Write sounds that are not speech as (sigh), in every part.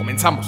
Comenzamos.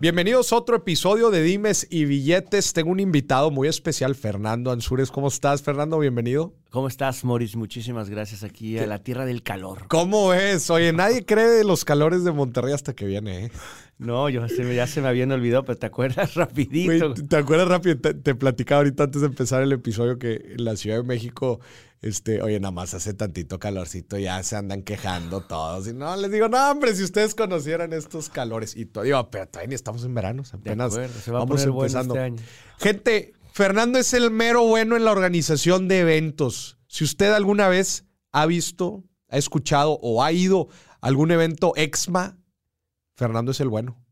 Bienvenidos a otro episodio de Dimes y Billetes. Tengo un invitado muy especial, Fernando Ansures. ¿Cómo estás, Fernando? Bienvenido. ¿Cómo estás, Moris? Muchísimas gracias aquí a la tierra del calor. ¿Cómo es? Oye, nadie (laughs) cree de los calores de Monterrey hasta que viene, ¿eh? No, yo ya se me habían olvidado, pero te acuerdas (laughs) rapidito. ¿Te acuerdas rápido? Te, te, platicaba ahorita antes de empezar el episodio que en la Ciudad de México este, oye, nada más hace tantito calorcito, ya se andan quejando todos. Y no, les digo, no, hombre, si ustedes conocieran estos calores. Y todo, digo, pero todavía ni estamos en verano, apenas se va vamos a empezando. Este año. Gente, Fernando es el mero bueno en la organización de eventos. Si usted alguna vez ha visto, ha escuchado o ha ido a algún evento EXMA, Fernando es el bueno.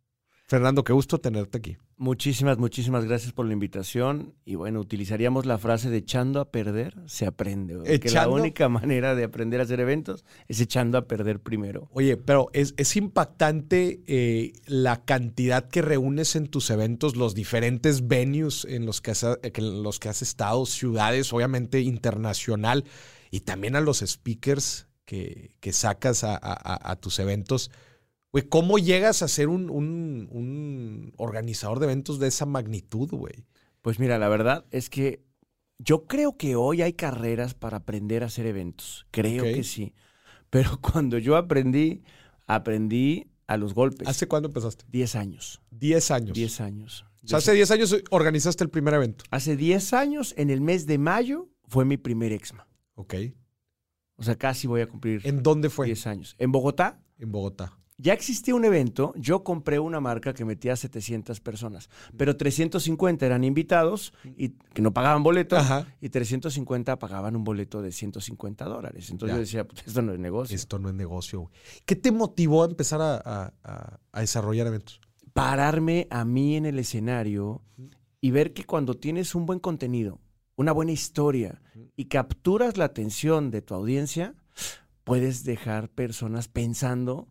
Fernando, qué gusto tenerte aquí. Muchísimas, muchísimas gracias por la invitación. Y bueno, utilizaríamos la frase de echando a perder, se aprende. Que la única manera de aprender a hacer eventos es echando a perder primero. Oye, pero es, impactante eh, la cantidad que reúnes en tus eventos, los diferentes venues en los que has, en los que has estado, ciudades, obviamente internacional, y también a los speakers que, que sacas a tus eventos. Güey, ¿cómo llegas a ser un, organizador de eventos de esa magnitud, güey? Pues mira, la verdad es que yo creo que hoy hay carreras para aprender a hacer eventos. Creo que sí. Pero (laughs) cuando yo aprendí, aprendí a los golpes. ¿Hace cuándo empezaste? Diez años. Diez años. Diez años. O sea, hace diez años organizaste el primer evento. Hace diez años, en el mes de mayo, fue mi primer EXMA. Ok. O sea, casi voy a cumplir. ¿En dónde fue? Diez años. ¿En Bogotá? En Bogotá ya existía un evento, yo compré una marca que metía a 700 personas, pero 350 eran invitados y que no pagaban boleto y 350 pagaban un boleto de 150 dólares. Entonces yo decía, pues esto no es negocio. Esto no es negocio. ¿Qué te motivó a empezar a, a desarrollar eventos? Pararme a mí en el escenario y ver que cuando tienes un buen contenido, una buena historia y capturas la atención de tu audiencia, puedes dejar personas pensando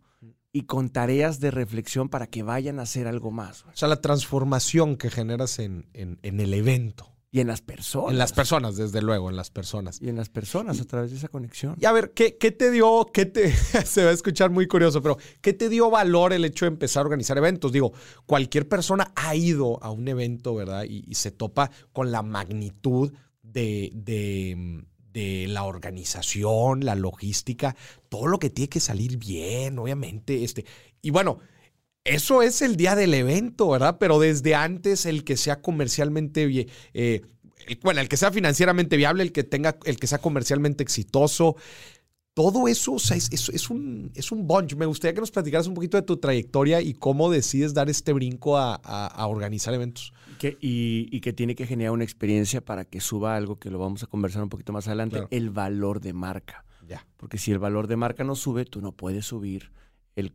y con tareas de reflexión para que vayan a hacer algo más. O sea, la transformación que generas en, en, el evento. Y en las personas. En las personas, desde luego, en las personas. Y en las personas, a través de esa conexión. Y a ver, ¿qué, qué te dio, qué te, (laughs) se va a escuchar muy curioso, pero ¿qué te dio valor el hecho de empezar a organizar eventos? Digo, cualquier persona ha ido a un evento, ¿verdad? Y, y se topa con la magnitud de, de de la organización, la logística, todo lo que tiene que salir bien, obviamente. Este, y bueno, eso es el día del evento, ¿verdad? Pero desde antes, el que sea comercialmente, eh, bueno, el que sea financieramente viable, el que tenga, el que sea comercialmente exitoso, todo eso, o sea, es, un, es un bunch. Me gustaría que nos platicaras un poquito de tu trayectoria y cómo decides dar este brinco a, organizar eventos. Y, que tiene que generar una experiencia para que suba algo que lo vamos a conversar un poquito más adelante, el valor de marca. Ya. Porque si el valor de marca no sube, tú no puedes subir el,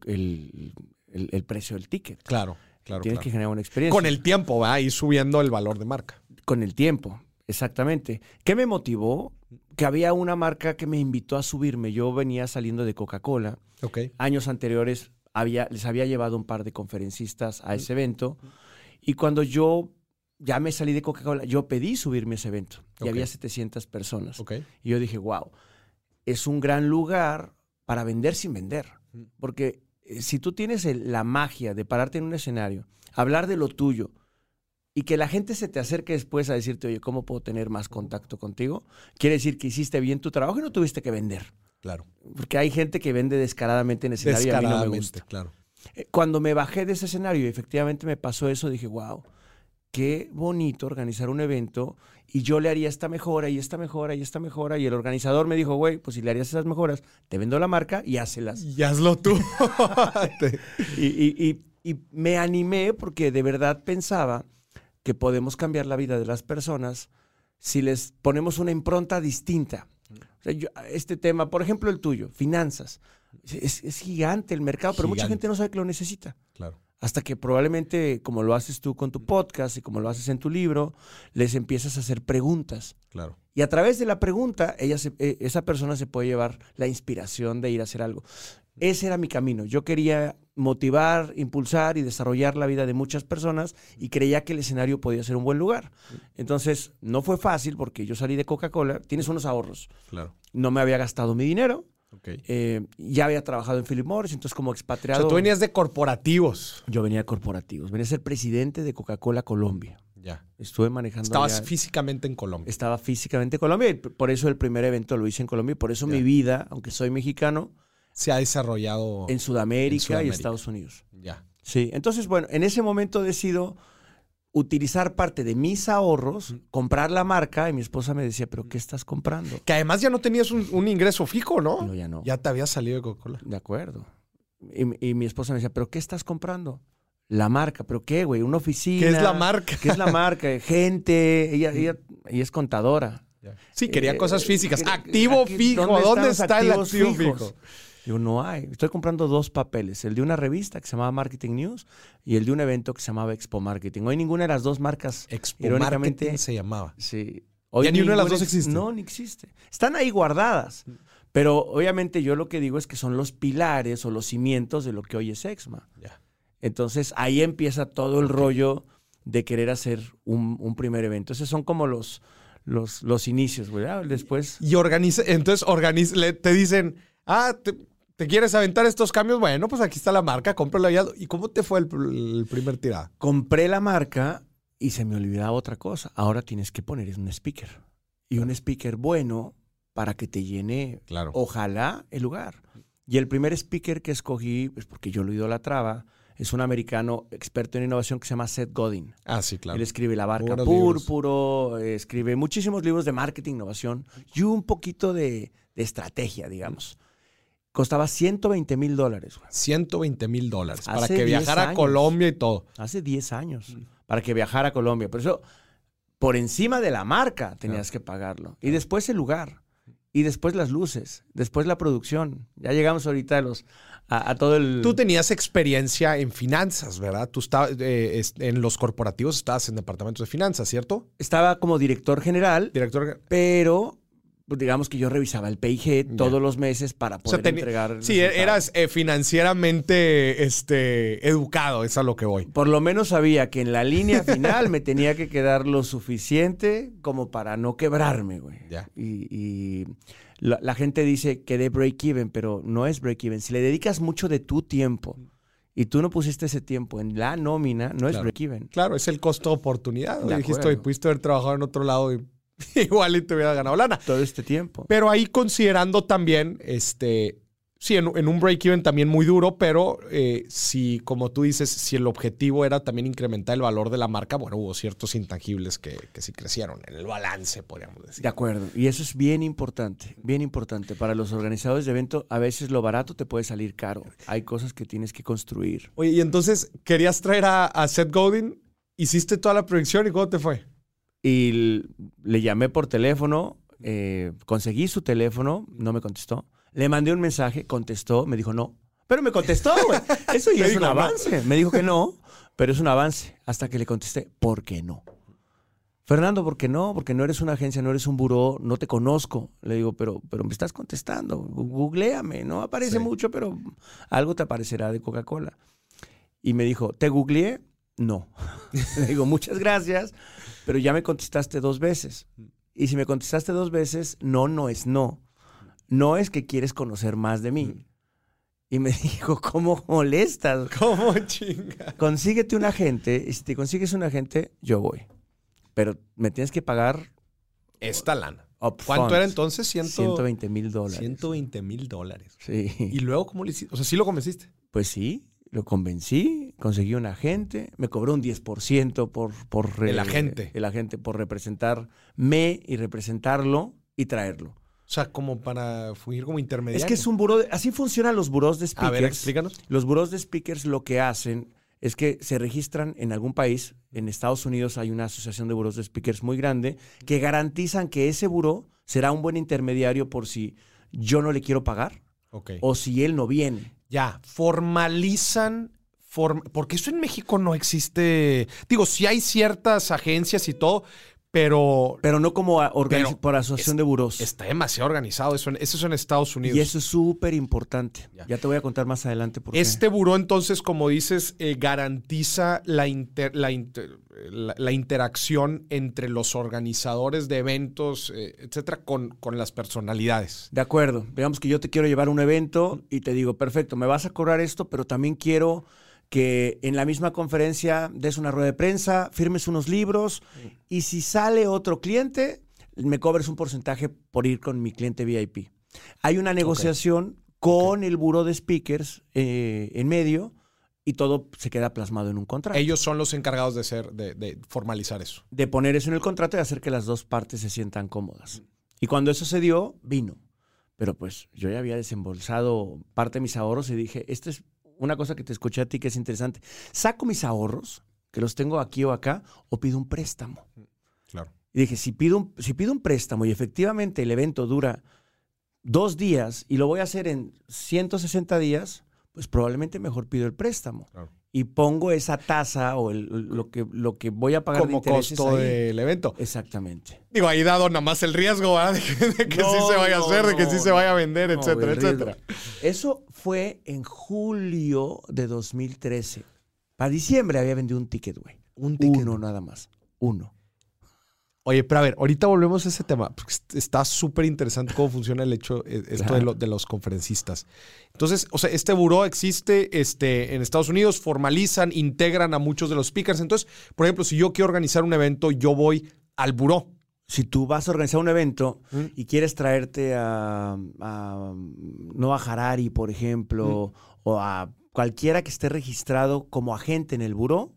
precio del ticket. Claro, claro. Tienes que generar una experiencia. Con el tiempo, va a ir subiendo el valor de marca. Con el tiempo, exactamente. ¿Qué me motivó? que había una marca que me invitó a subirme. Yo venía saliendo de Coca-Cola. Años anteriores había, les había llevado un par de conferencistas a ese evento. Y cuando yo ya me salí de Coca-Cola, yo pedí subirme a ese evento. Y había 700 personas. Y yo dije, wow, es un gran lugar para vender sin vender. Porque eh, si tú tienes la magia de pararte en un escenario, hablar de lo tuyo, y que la gente se te acerque después a decirte, oye, ¿cómo puedo tener más contacto contigo? Quiere decir que hiciste bien tu trabajo y no tuviste que vender. Claro. Porque hay gente que vende descaradamente en escenario y a mí no me gusta. claro. Eh, cuando me bajé de ese escenario y efectivamente me pasó eso, dije, wow, qué bonito organizar un evento y yo le haría esta mejora y esta mejora y esta mejora. Y el organizador me dijo, güey, pues si le harías esas mejoras, te vendo la marca y hácelas. Y hazlo tú. (laughs) y, y me animé porque de verdad pensaba que podemos cambiar la vida de las personas si les ponemos una impronta distinta. este tema, por ejemplo, el tuyo, finanzas. Es, gigante el mercado, pero mucha gente no sabe que lo necesita. Hasta que probablemente, como lo haces tú con tu podcast y como lo haces en tu libro, les empiezas a hacer preguntas. Claro. Y a través de la pregunta, ella e, esa persona se puede llevar la inspiración de ir a hacer algo. Ese era mi camino. Yo quería motivar, impulsar y desarrollar la vida de muchas personas y creía que el escenario podía ser un buen lugar. Entonces, no fue fácil porque yo salí de Coca-Cola, tienes unos ahorros. Claro. No me había gastado mi dinero. Okay. Eh, ya había trabajado en Philip Morris, entonces como expatriado. O sea, tú venías de corporativos. Yo venía de corporativos. Venía a ser presidente de Coca-Cola Colombia. Ya. Estuve manejando. Estabas físicamente en Colombia. Estaba físicamente en Colombia y por eso el primer evento lo hice en Colombia y por eso mi vida, aunque soy mexicano, se ha desarrollado en Sudamérica, y Estados Unidos. Ya. Sí, entonces, bueno, en ese momento decido utilizar parte de mis ahorros, comprar la marca, y mi esposa me decía, ¿pero qué estás comprando? Que además ya no tenías un, ingreso fijo, ¿no? No, ya no. Ya te había salido de Coca-Cola. De acuerdo. Y, mi esposa me decía, ¿pero qué estás comprando? La marca, ¿pero qué, güey? Una oficina. ¿Qué es la marca? ¿Qué es la marca? (laughs) Gente, ella, ella, es contadora. Sí, quería eh, cosas físicas. activo fijo. ¿Dónde, está el activo fijo? Digo, no hay. Estoy comprando dos papeles, el de una revista que se llamaba Marketing News y el de un evento que se llamaba Expo Marketing. Hoy ninguna de las dos marcas, Expo Marketing se llamaba. Sí. Hoy ya ni una de las dos existe. No, ni existe. Están ahí guardadas. Pero obviamente yo lo que digo es que son los pilares o los cimientos de lo que hoy es Exma. Ya. Entonces ahí empieza todo el rollo de querer hacer un, primer evento. Esos son como los, los, los inicios, ¿verdad? Después. Y organiza, entonces organiza, te dicen, ah, te, quieres aventar estos cambios? Bueno, pues aquí está la marca, cómprala ya. ¿Y cómo te fue el, primer tirada? Compré la marca y se me olvidaba otra cosa. Ahora tienes que poner un speaker. Y un speaker bueno para que te llene, claro. ojalá, el lugar. Y el primer speaker que escogí, pues porque yo lo idolatraba, es un americano experto en innovación que se llama Seth Godin. Ah, sí, claro. Él escribe La Barca Púrpuro, escribe muchísimos libros de marketing, innovación y un poquito de, de estrategia, digamos. Costaba 120 mil dólares. 120 mil dólares. Para que viajara a Colombia y todo. Hace 10 años. Para que viajara a Colombia. Por eso, por encima de la marca tenías que pagarlo. Y después el lugar. Y después las luces. Después la producción. Ya llegamos ahorita a los, a, todo el... Tú tenías experiencia en finanzas, ¿verdad? Tú estabas eh, en los corporativos, estabas en departamentos de finanzas, ¿cierto? Estaba como director general. Director Pero pues, digamos que yo revisaba el PIG todos los meses para poder entregar. Sí, eras eh, financieramente este, educado, es a lo que voy. Por lo menos sabía que en la línea final me tenía que quedar lo suficiente como para no quebrarme, güey. Ya. Y, la, gente dice que de break-even, pero no es break-even. Si le dedicas mucho de tu tiempo y tú no pusiste ese tiempo en la nómina, no es break-even. Claro, es el costo de oportunidad. Dijiste, pudiste haber trabajado en otro lado y (laughs) igual y te hubiera ganado lana. Todo este tiempo. Pero ahí considerando también, este, sí, en, un break-even también muy duro, pero eh, si, como tú dices, si el objetivo era también incrementar el valor de la marca, bueno, hubo ciertos intangibles que, que sí crecieron en el balance, podríamos decir. De acuerdo. Y eso es bien importante, bien importante. Para los organizadores de evento, a veces lo barato te puede salir caro. Hay cosas que tienes que construir. Oye, y entonces, ¿querías traer a, a Seth Godin? ¿Hiciste toda la proyección y cómo te fue? Y le llamé por teléfono, eh, conseguí su teléfono, no me contestó. Le mandé un mensaje, contestó, me dijo no. Pero me contestó, güey. (laughs) Eso ya es un avance. Me dijo que no, pero es un avance. Hasta que le contesté, ¿por qué no? Fernando, ¿por qué no? Porque no eres una agencia, no eres un buró, no te conozco. Le digo, pero, pero me estás contestando, googleame. No aparece mucho, pero algo te aparecerá de Coca-Cola. Y me dijo, ¿te googleé? No. (laughs) Le digo, muchas gracias, pero ya me contestaste dos veces. Y si me contestaste dos veces, no, no es no. No es que quieres conocer más de mí. Y me (laughs) dijo, ¿cómo molestas? ¿Cómo chinga? Consíguete un agente, y si te consigues un agente, yo voy. Pero me tienes que pagar... Esta lana. ¿Cuánto era entonces? 120 mil dólares. 120 mil dólares. Sí. ¿Y luego cómo le hiciste? O sea, ¿sí lo convenciste? Pues sí lo convencí, conseguí un agente, me cobró un 10% por, por el agente. El agente por representarme y representarlo y traerlo. O sea, como para fungir como intermediario. Es que es un buró, así funcionan los buros de speakers. A ver, explícanos. Los buros de speakers lo que hacen es que se registran en algún país. En Estados Unidos hay una asociación de buros de speakers muy grande que garantizan que ese buró será un buen intermediario por si yo no le quiero pagar O si él no viene. Ya, formalizan porque eso en México no existe. Digo, sí hay ciertas agencias y todo, pero. Pero no como por asociación de buros. Está demasiado organizado. Eso, eso es en Estados Unidos. Y eso es súper importante. Ya. te voy a contar más adelante por Este buró, entonces, como dices, eh, garantiza la, la, la, interacción entre los organizadores de eventos, eh, etcétera, con, con las personalidades. De acuerdo. Veamos que yo te quiero llevar a un evento y te digo, perfecto, me vas a cobrar esto, pero también quiero que en la misma conferencia des una rueda de prensa, firmes unos libros y si sale otro cliente, me cobres un porcentaje por ir con mi cliente VIP. Hay una negociación con el buro de speakers eh, en medio y todo se queda plasmado en un contrato. Ellos son los encargados de, ser, de, formalizar eso. De poner eso en el contrato y hacer que las dos partes se sientan cómodas. Y cuando eso se dio, vino. Pero pues yo ya había desembolsado parte de mis ahorros y dije, este es una cosa que te escuché a ti que es interesante. ¿Saco mis ahorros, que los tengo aquí o acá, o pido un préstamo? Claro. Y dije, si pido un, si pido un préstamo y efectivamente el evento dura dos días y lo voy a hacer en 160 días, pues probablemente mejor pido el préstamo. Claro y pongo esa tasa o lo, que, lo que voy a pagar como costo del evento. Exactamente. Digo, ahí dado nada más el riesgo de que, sí se vaya a hacer, de que sí se vaya a vender, etcétera, etcétera. Eso fue en julio de 2013. Para diciembre había vendido un ticket, güey. Un ticket. Uno nada más. Uno. Oye, pero a ver, ahorita volvemos a ese tema, porque está súper interesante cómo funciona el hecho, eh, esto de, los conferencistas. Entonces, o sea, este buró existe este, en Estados Unidos, formalizan, integran a muchos de los speakers. Entonces, por ejemplo, si yo quiero organizar un evento, yo voy al buró. Si tú vas a organizar un evento y quieres traerte a, a Noah Harari, por ejemplo, o a cualquiera que esté registrado como agente en el buró,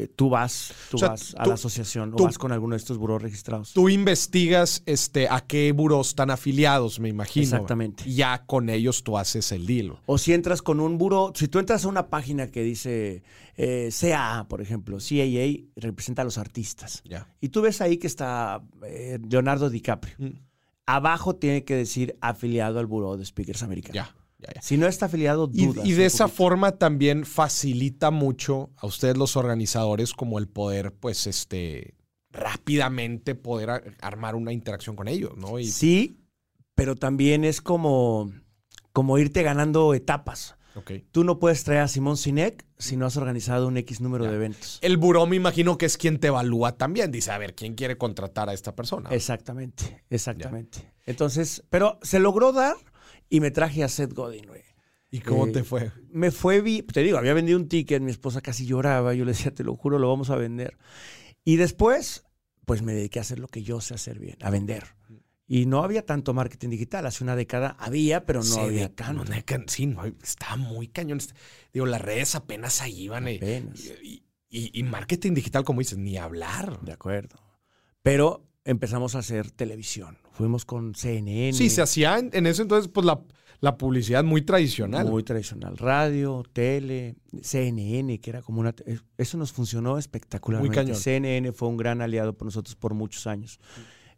eh, tú vas, tú vas a la asociación o vas con alguno de estos buros registrados. Tú investigas este, a qué buros están afiliados, me imagino. Exactamente. Y ya con ellos tú haces el deal. O si entras con un buro, si tú entras a una página que dice eh, CAA, por ejemplo, CAA representa a los artistas. Ya. Y tú ves ahí que está eh, Leonardo DiCaprio. Mm. Abajo tiene que decir afiliado al Buró de Speakers Americanos. Ya. Si no está afiliado, dudas. Y, de esa forma también facilita mucho a ustedes los organizadores como el poder, pues, este, rápidamente poder armar una interacción con ellos, ¿no? Sí, pero también es como, como irte ganando etapas. Okay. Tú no puedes traer a Simón Sinek si no has organizado un X número de eventos. El buró me imagino que es quien te evalúa también. Dice, a ver, ¿quién quiere contratar a esta persona? Exactamente, exactamente. Entonces, pero se logró dar y me traje a Seth Godin, güey. ¿Y cómo eh, te fue? Me fue bien. Te digo, había vendido un ticket, mi esposa casi lloraba. Yo le decía, te lo juro, lo vamos a vender. Y después, pues me dediqué a hacer lo que yo sé hacer bien, a vender. Y no había tanto marketing digital. Hace una década había, pero no había tanto. sí, no, estaba muy cañón. Digo, las redes apenas ahí iban. Apenas. Y, y, marketing digital, como dices, ni hablar. De acuerdo. Pero empezamos a hacer televisión. Fuimos con CNN. Sí, se hacía en, ese entonces, pues la, la, publicidad muy tradicional. Muy tradicional. Radio, tele, CNN, que era como una. Eso nos funcionó espectacularmente. Muy cañón. CNN fue un gran aliado por nosotros por muchos años.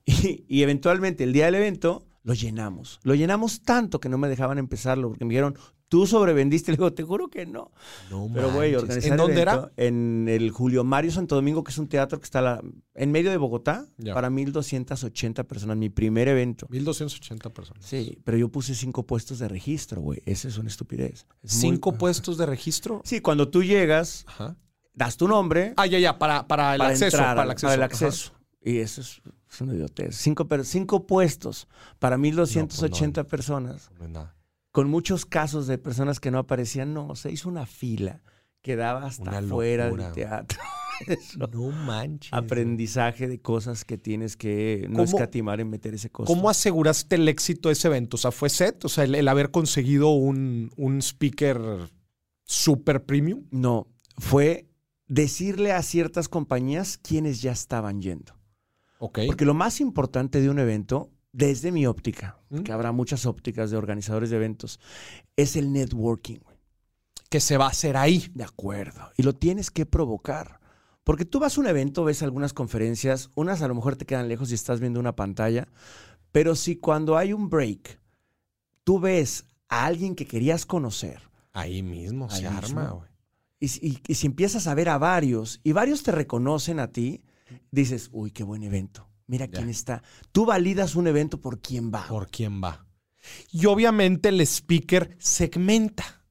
Y, y eventualmente, el día del evento, lo llenamos. Lo llenamos tanto que no me dejaban empezarlo porque me dijeron, tú sobrevendiste. (laughs) Le digo, te juro que no. No Pero, güey, ¿En dónde era? En el Julio Mario Santo Domingo, que es un teatro que está en medio de Bogotá, para 1.280 personas. Mi primer evento. 1.280 personas. Sí, pero yo puse cinco puestos de registro, güey. Esa es una estupidez. ¿Cinco puestos de registro? Sí, cuando tú llegas, das tu nombre. Ah, ya, ya, para, para el acceso. para el acceso. Para el acceso. Y eso es, una idiotez. Cinco, cinco puestos para 1.280 pues personas. No es nada con muchos casos de personas que no aparecían. No, se hizo una fila que daba hasta afuera del teatro. (laughs) no manches. Aprendizaje de cosas que tienes que no escatimar en meter ese costo. ¿Cómo aseguraste el éxito de ese evento? O sea, ¿fue set? O sea, el, haber conseguido un, un speaker super premium. No, fue decirle a ciertas compañías quienes ya estaban yendo. Porque lo más importante de un evento desde mi óptica, que habrá muchas ópticas de organizadores de eventos, es el networking. Que se va a hacer ahí. De acuerdo. Y lo tienes que provocar. Porque tú vas a un evento, ves algunas conferencias, unas a lo mejor te quedan lejos y estás viendo una pantalla, pero si cuando hay un break, tú ves a alguien que querías conocer. Ahí mismo se arma, güey. Y, si empiezas a ver a varios y varios te reconocen a ti, dices, uy, qué buen evento. Mira quién está. Tú validas un evento por quién va. Por quién va. Y obviamente el speaker segmenta.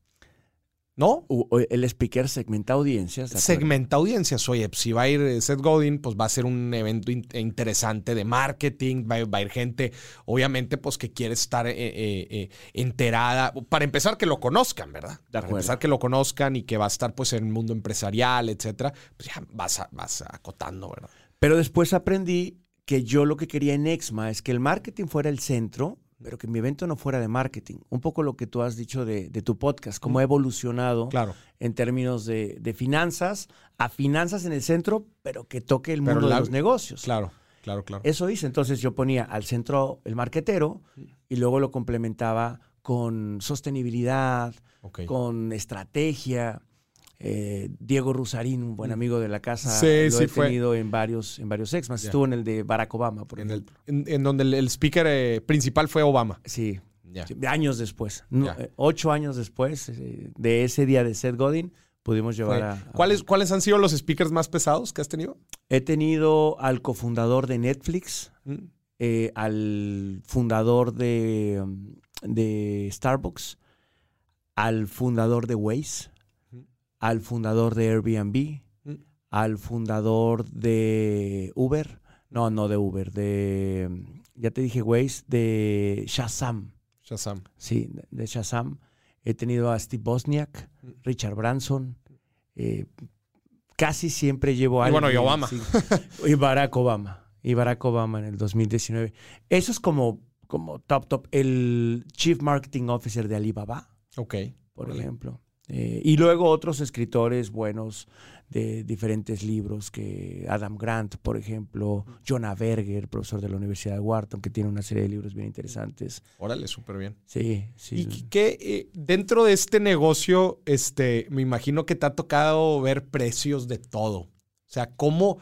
¿No? el speaker segmenta audiencias. Segmenta audiencias. Oye, pues, si va a ir eh, Seth Godin, pues va a ser un evento interesante de marketing, va, a ir gente, obviamente, pues que quiere estar eh, eh, enterada. Para empezar, que lo conozcan, ¿verdad? Para empezar, que lo conozcan y que va a estar pues en el mundo empresarial, etcétera. Pues ya vas, vas acotando, ¿verdad? Pero después aprendí que yo lo que quería en Exma es que el marketing fuera el centro pero que mi evento no fuera de marketing. Un poco lo que tú has dicho de, tu podcast, cómo ha evolucionado claro. en términos de, finanzas, a finanzas en el centro, pero que toque el mundo de los negocios. Claro, claro, claro. Eso hice. Entonces yo ponía al centro el marquetero y luego lo complementaba con sostenibilidad, con estrategia. Eh, Diego Rusarín, un buen mm. amigo de la casa, lo he tenido en varios, en varios exmas. Estuvo en el de Barack Obama, por en en, donde el, speaker eh, principal fue Obama. Sí. Años después. Eh, ocho años después de ese día de Seth Godin, pudimos llevar a, ¿Cuáles, ¿Cuáles han sido los speakers más pesados que has tenido? He tenido al cofundador de Netflix, mm. al fundador de, de Starbucks, al fundador de Waze al fundador de Airbnb, mm. al fundador de Uber, no, no de Uber, de, ya te dije Waze, de Shazam. Shazam. Sí, de Shazam. He tenido a Steve Bosniak, mm. Richard Branson. Eh, casi siempre llevo a... Y bueno, y Obama. (laughs) y Barack Obama. Y Barack Obama en el 2019. Eso es como, como top, top. El Chief Marketing Officer de Alibaba. Ok. Por ejemplo. Eh, y luego otros escritores buenos de diferentes libros, que Adam Grant, por ejemplo, Jonah Berger, profesor de la Universidad de Wharton, que tiene una serie de libros bien interesantes. Órale, súper bien. Sí, sí. Y que eh, dentro de este negocio, este, me imagino que te ha tocado ver precios de todo. O sea, ¿cómo,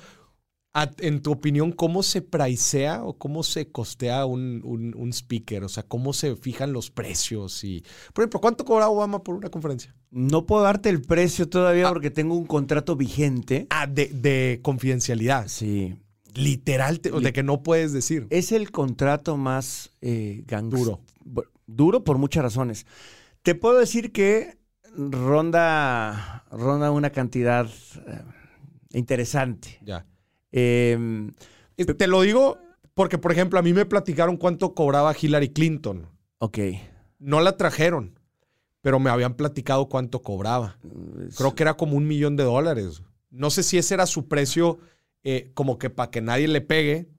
en tu opinión, ¿cómo se pricea o cómo se costea un, un, speaker? O sea, ¿cómo se fijan los precios? Y, por ejemplo, ¿cuánto cobra Obama por una conferencia? No puedo darte el precio todavía ah. porque tengo un contrato vigente. Ah, de, confidencialidad. Sí. Literal, de que no puedes decir. Es el contrato más eh, Duro. Duro por muchas razones. Te puedo decir que ronda, ronda una cantidad eh, interesante. Ya. Em, te lo digo porque, por ejemplo, a mí me platicaron cuánto cobraba Hillary Clinton. Ok. No la trajeron, pero me habían platicado cuánto cobraba. Creo que era como un millón de dólares. No sé si ese era su precio, eh, como que para que nadie le pegue,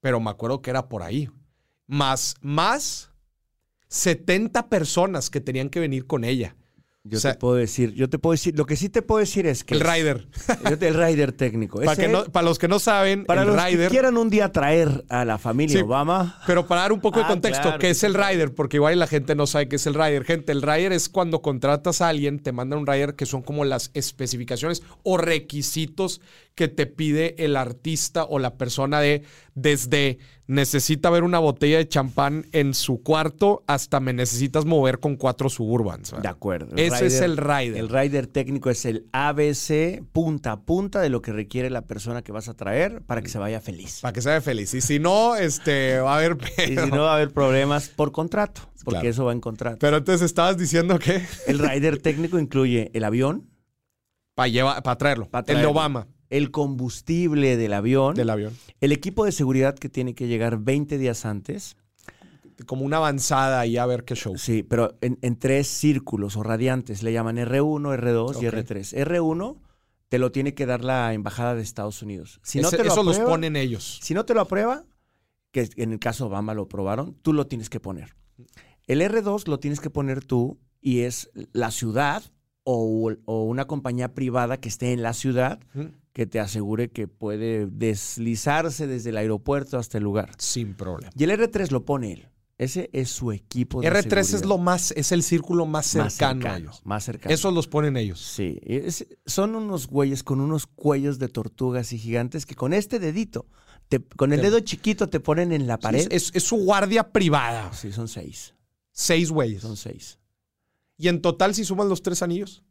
pero me acuerdo que era por ahí. Más, más 70 personas que tenían que venir con ella. Yo te puedo decir, yo te puedo decir, lo que sí te puedo decir es que. El rider. el rider técnico. (laughs) Para, los que no saben, para los que quieran un día traer a la familia Obama. Pero para dar un poco de ah, contexto, ¿qué es el rider? Porque igual la gente no sabe qué es el rider. Gente, el rider es cuando contratas a alguien, te mandan un rider que son como las especificaciones o requisitos que te pide el artista o la persona de desde necesita ver una botella de champán en su cuarto hasta me necesitas mover con cuatro suburbans. De acuerdo. Ese es el rider. El rider técnico es el ABC punta a punta de lo que requiere la persona que vas a traer para que se vaya feliz. Para que se vaya feliz. Y si no, este, va a haber... (laughs) Y si no, va a haber problemas por contrato, porque eso va en contrato. Pero entonces estabas diciendo que... El rider técnico incluye el avión. Para para traerlo. Para traerlo. El de Obama el combustible del avión, del avión, el equipo de seguridad que tiene que llegar 20 días antes. Como una avanzada y a ver qué show. Sí, pero en, tres círculos o radiantes. Le llaman R1, R2 y R3. R1 te lo tiene que dar la embajada de Estados Unidos. Si no te lo eso los ponen ellos. Si no te lo aprueba, que en el caso Obama lo aprobaron, tú lo tienes que poner. El R2 lo tienes que poner tú y es la ciudad o, una compañía privada que esté en la ciudad que te asegure que puede deslizarse desde el aeropuerto hasta el lugar. Sin problema. Y el R3 lo pone él. Ese es su equipo de R3 es lo más, es el círculo más cercano, a ellos. Más cercano. Esos los ponen ellos. Sí. son unos güeyes con unos cuellos de tortugas y gigantes que con este dedito, con el dedo chiquito te ponen en la pared. es, su guardia privada. Sí, son seis. Seis güeyes. Son seis. ¿Y en total, si sumas los tres anillos?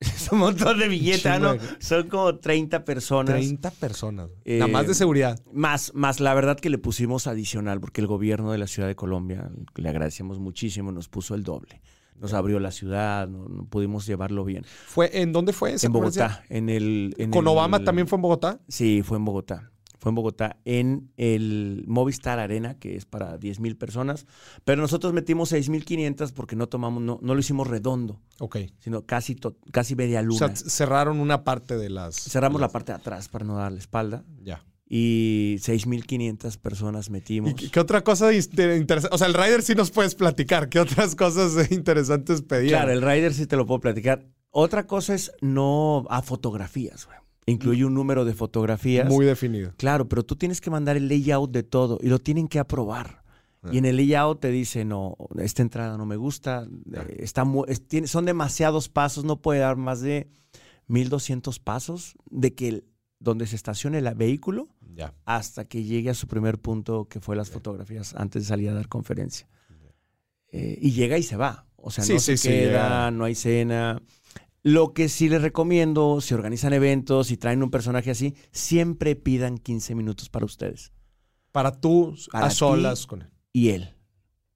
(laughs) es un montón de billetes, ¿no? Son como 30 personas. 30 personas. Nada más de eh, seguridad. Más, más la verdad que le pusimos adicional, porque el gobierno de la Ciudad de Colombia, le agradecemos muchísimo, nos puso el doble. Nos abrió la ciudad, no, pudimos llevarlo bien. ¿Fue, ¿En dónde fue? en Bogotá. En el, ¿Con Obama también fue en Bogotá? Sí, fue en Bogotá fue en Bogotá, en el Movistar Arena, que es para 10 mil personas, pero nosotros metimos 6.500 porque no tomamos, no, no lo hicimos redondo, ok sino casi, casi media luna. O sea, cerraron una parte de las... Cerramos la parte de atrás para no dar la espalda. Ya. Y 6.500 personas metimos. ¿Y qué otra cosa interesante? O sea, el rider sí nos puedes platicar. ¿Qué otras cosas interesantes pedían? Claro, el rider sí te lo puedo platicar. Otra cosa es no a fotografías, güey. Incluye un número de fotografías. Muy definido. Claro, pero tú tienes que mandar el layout de todo y lo tienen que aprobar. Y ah. en el layout te dice, no, esta entrada no me gusta, eh, está son demasiados pasos, no puede dar más de 1200 pasos de que donde se estacione el vehículo hasta que llegue a su primer punto, que fue las fotografías, antes de salir a dar conferencia. Eh, y llega y se va. O sea, no se queda, no hay cena. Lo que sí les recomiendo, si organizan eventos y traen un personaje así, siempre pidan 15 minutos para ustedes. Para tú, a solas con él. Y él.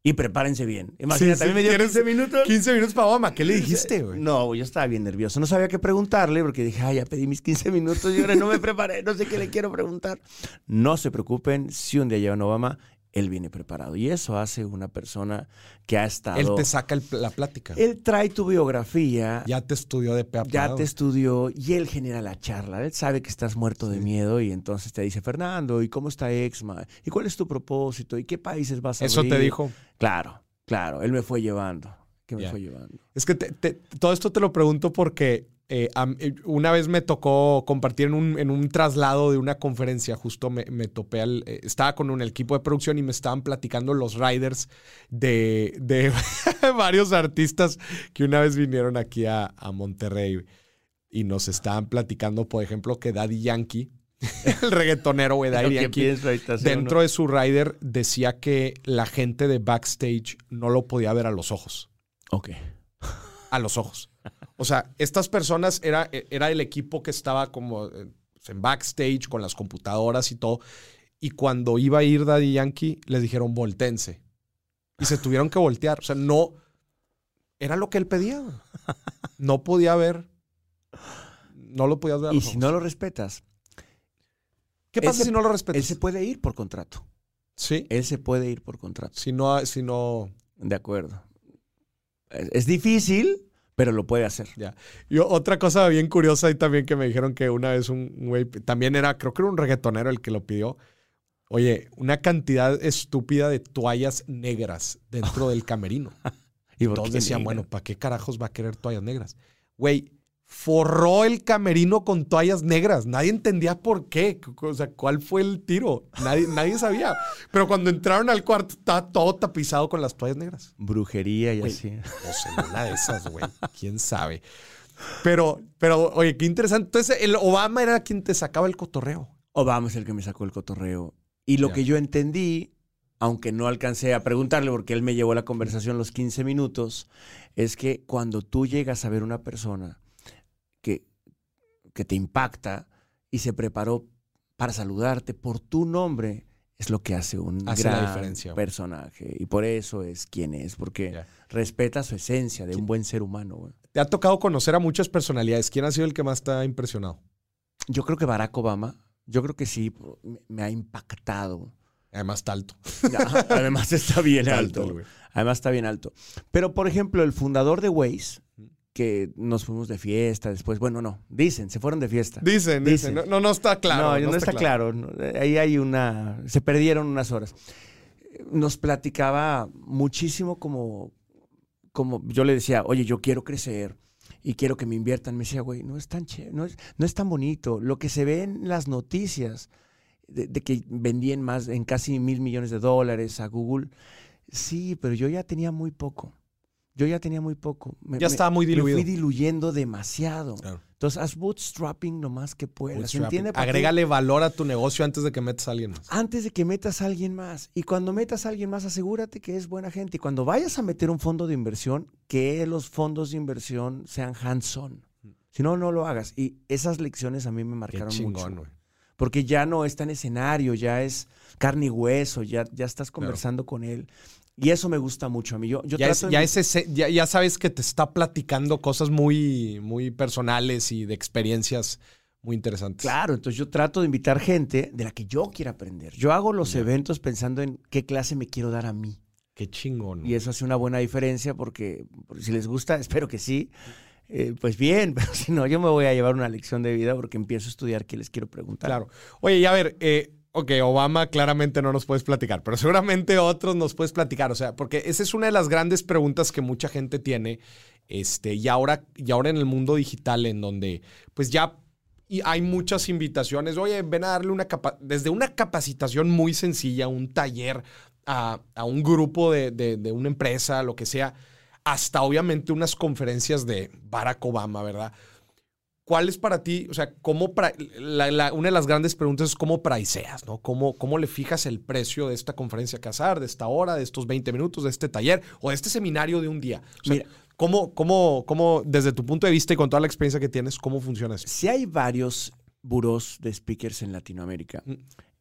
Y prepárense bien. Imagínate, también me dio 15 minutos. 15 minutos para Obama. ¿Qué le dijiste, güey? No, yo estaba bien nervioso. No sabía qué preguntarle porque dije, ay, ya pedí mis 15 minutos y ahora no me preparé. No sé qué le quiero preguntar. No se preocupen. Si un día llevan Obama, él viene preparado. Y eso hace una persona que ha estado... Él te saca la plática. Él trae tu biografía. Ya te estudió de peapado. Ya te estudió y él genera la charla. Él sabe que estás muerto de miedo y entonces te dice, Fernando, ¿y cómo está Exma? ¿Y cuál es tu propósito? ¿Y qué países vas a Eso te dijo. Claro, claro. Él me fue llevando. ¿Qué me fue llevando? Es que todo esto te lo pregunto porque eh, eh, una vez me tocó compartir en un, traslado de una conferencia, justo me, topé al. Eh, estaba con un equipo de producción y me estaban platicando los riders de, (laughs) varios artistas que una vez vinieron aquí a, Monterrey y nos estaban platicando, por ejemplo, que Daddy Yankee, (laughs) el reggaetonero, güey, Daddy Yankee, dentro de su rider decía que la gente de backstage no lo podía ver a los ojos. Ok. A los ojos. O sea, estas personas era, era el equipo que estaba como eh, en backstage con las computadoras y todo. Y cuando iba a ir Daddy Yankee, les dijeron voltense. Y se tuvieron que voltear. O sea, no. Era lo que él pedía. No podía ver. No lo podías ver. y si no lo respetas. ¿Qué pasa si no lo respetas? Él se puede ir por contrato. Sí. Él se puede ir por contrato. Si no. Si no... De acuerdo. es difícil, pero lo puede hacer. Ya. Y otra cosa bien curiosa y también que me dijeron que una vez un güey, también era, creo que era un reggaetonero el que lo pidió. Oye, una cantidad estúpida de toallas negras dentro del camerino. (laughs) y todos decían, bueno, ¿para qué carajos va a querer toallas negras? Güey, forró el camerino con toallas negras. Nadie entendía por qué. O sea, cuál fue el tiro. Nadie, nadie sabía. Pero cuando entraron al cuarto, estaba todo tapizado con las toallas negras. Brujería y así. No sé, una de esas, güey. ¿Quién sabe? Pero, pero, oye, qué interesante. Entonces, el Obama era quien te sacaba el cotorreo. Obama es el que me sacó el cotorreo. Y lo que yo entendí, aunque no alcancé a preguntarle porque él me llevó la conversación los 15 minutos, es que cuando tú llegas a ver una persona que, que te impacta y se preparó para saludarte por tu nombre, es lo que hace un gran personaje. Y por eso es quien es, porque respeta su esencia de un buen ser humano. Te ha tocado conocer a muchas personalidades. ¿Quién ha sido el que más te ha impresionado? Yo creo que Barack Obama. Yo creo que sí, me ha impactado. Además está alto. Además está bien (laughs) alto. Además está bien alto. Pero, por ejemplo, el fundador de Waze, que nos fuimos de fiesta después. Bueno, no, dicen, se fueron de fiesta. Dicen, dicen. No, no, está claro. No, no, está, claro. Ahí hay una. Se perdieron unas horas. Nos platicaba muchísimo como. Como yo le decía, oye, yo quiero crecer y quiero que me inviertan. Me decía, güey, no es tan no es, no es tan bonito. Lo que se ve en las noticias de, de que vendían más en casi mil millones de dólares a Google. Sí, pero yo ya tenía muy poco Yo ya tenía muy poco. ya estaba muy diluido. Me fui diluyendo demasiado. Entonces, haz bootstrapping lo más que puedas. ¿Entiende? Agrégale valor a tu negocio antes de que metas a alguien más. Antes de que metas a alguien más. Y cuando metas a alguien más, asegúrate que es buena gente. Y cuando vayas a meter un fondo de inversión, que los fondos de inversión sean hands-on. Si no, no lo hagas. Y esas lecciones a mí me marcaron Qué chingón, mucho. Porque ya no está en escenario, ya es carne y hueso, ya, ya estás conversando con él. Y eso me gusta mucho a mí. Yo, ya, ya, sabes que te está platicando cosas muy, muy personales y de experiencias muy interesantes. Claro, entonces yo trato de invitar gente de la que yo quiera aprender. Yo hago los eventos pensando en qué clase me quiero dar a mí. Qué chingón. Y eso hace una buena diferencia porque, si les gusta, (laughs) espero que sí. Eh, pues bien, (laughs) pero si no, yo me voy a llevar una lección de vida porque empiezo a estudiar qué les quiero preguntar. Claro. Oye, y a ver, eh, ok, Obama claramente no nos puedes platicar, pero seguramente otros nos puedes platicar. O sea, porque esa es una de las grandes preguntas que mucha gente tiene. Este, y ahora, y ahora en el mundo digital, en donde pues ya hay muchas invitaciones. Oye, ven a darle una capa desde una capacitación muy sencilla, un taller a, un grupo de, de una empresa, lo que sea, hasta obviamente unas conferencias de Barack Obama, ¿verdad? ¿Cuál es para ti? O sea, ¿cómo una de las grandes preguntas es cómo priceas, ¿no? ¿Cómo, ¿Cómo le fijas el precio de esta conferencia Casar, de esta hora, de estos 20 minutos, de este taller o de este seminario de un día? Mira, ¿cómo, cómo, cómo, desde tu punto de vista y con toda la experiencia que tienes, cómo funciona eso? Si hay varios buros de speakers en Latinoamérica mm.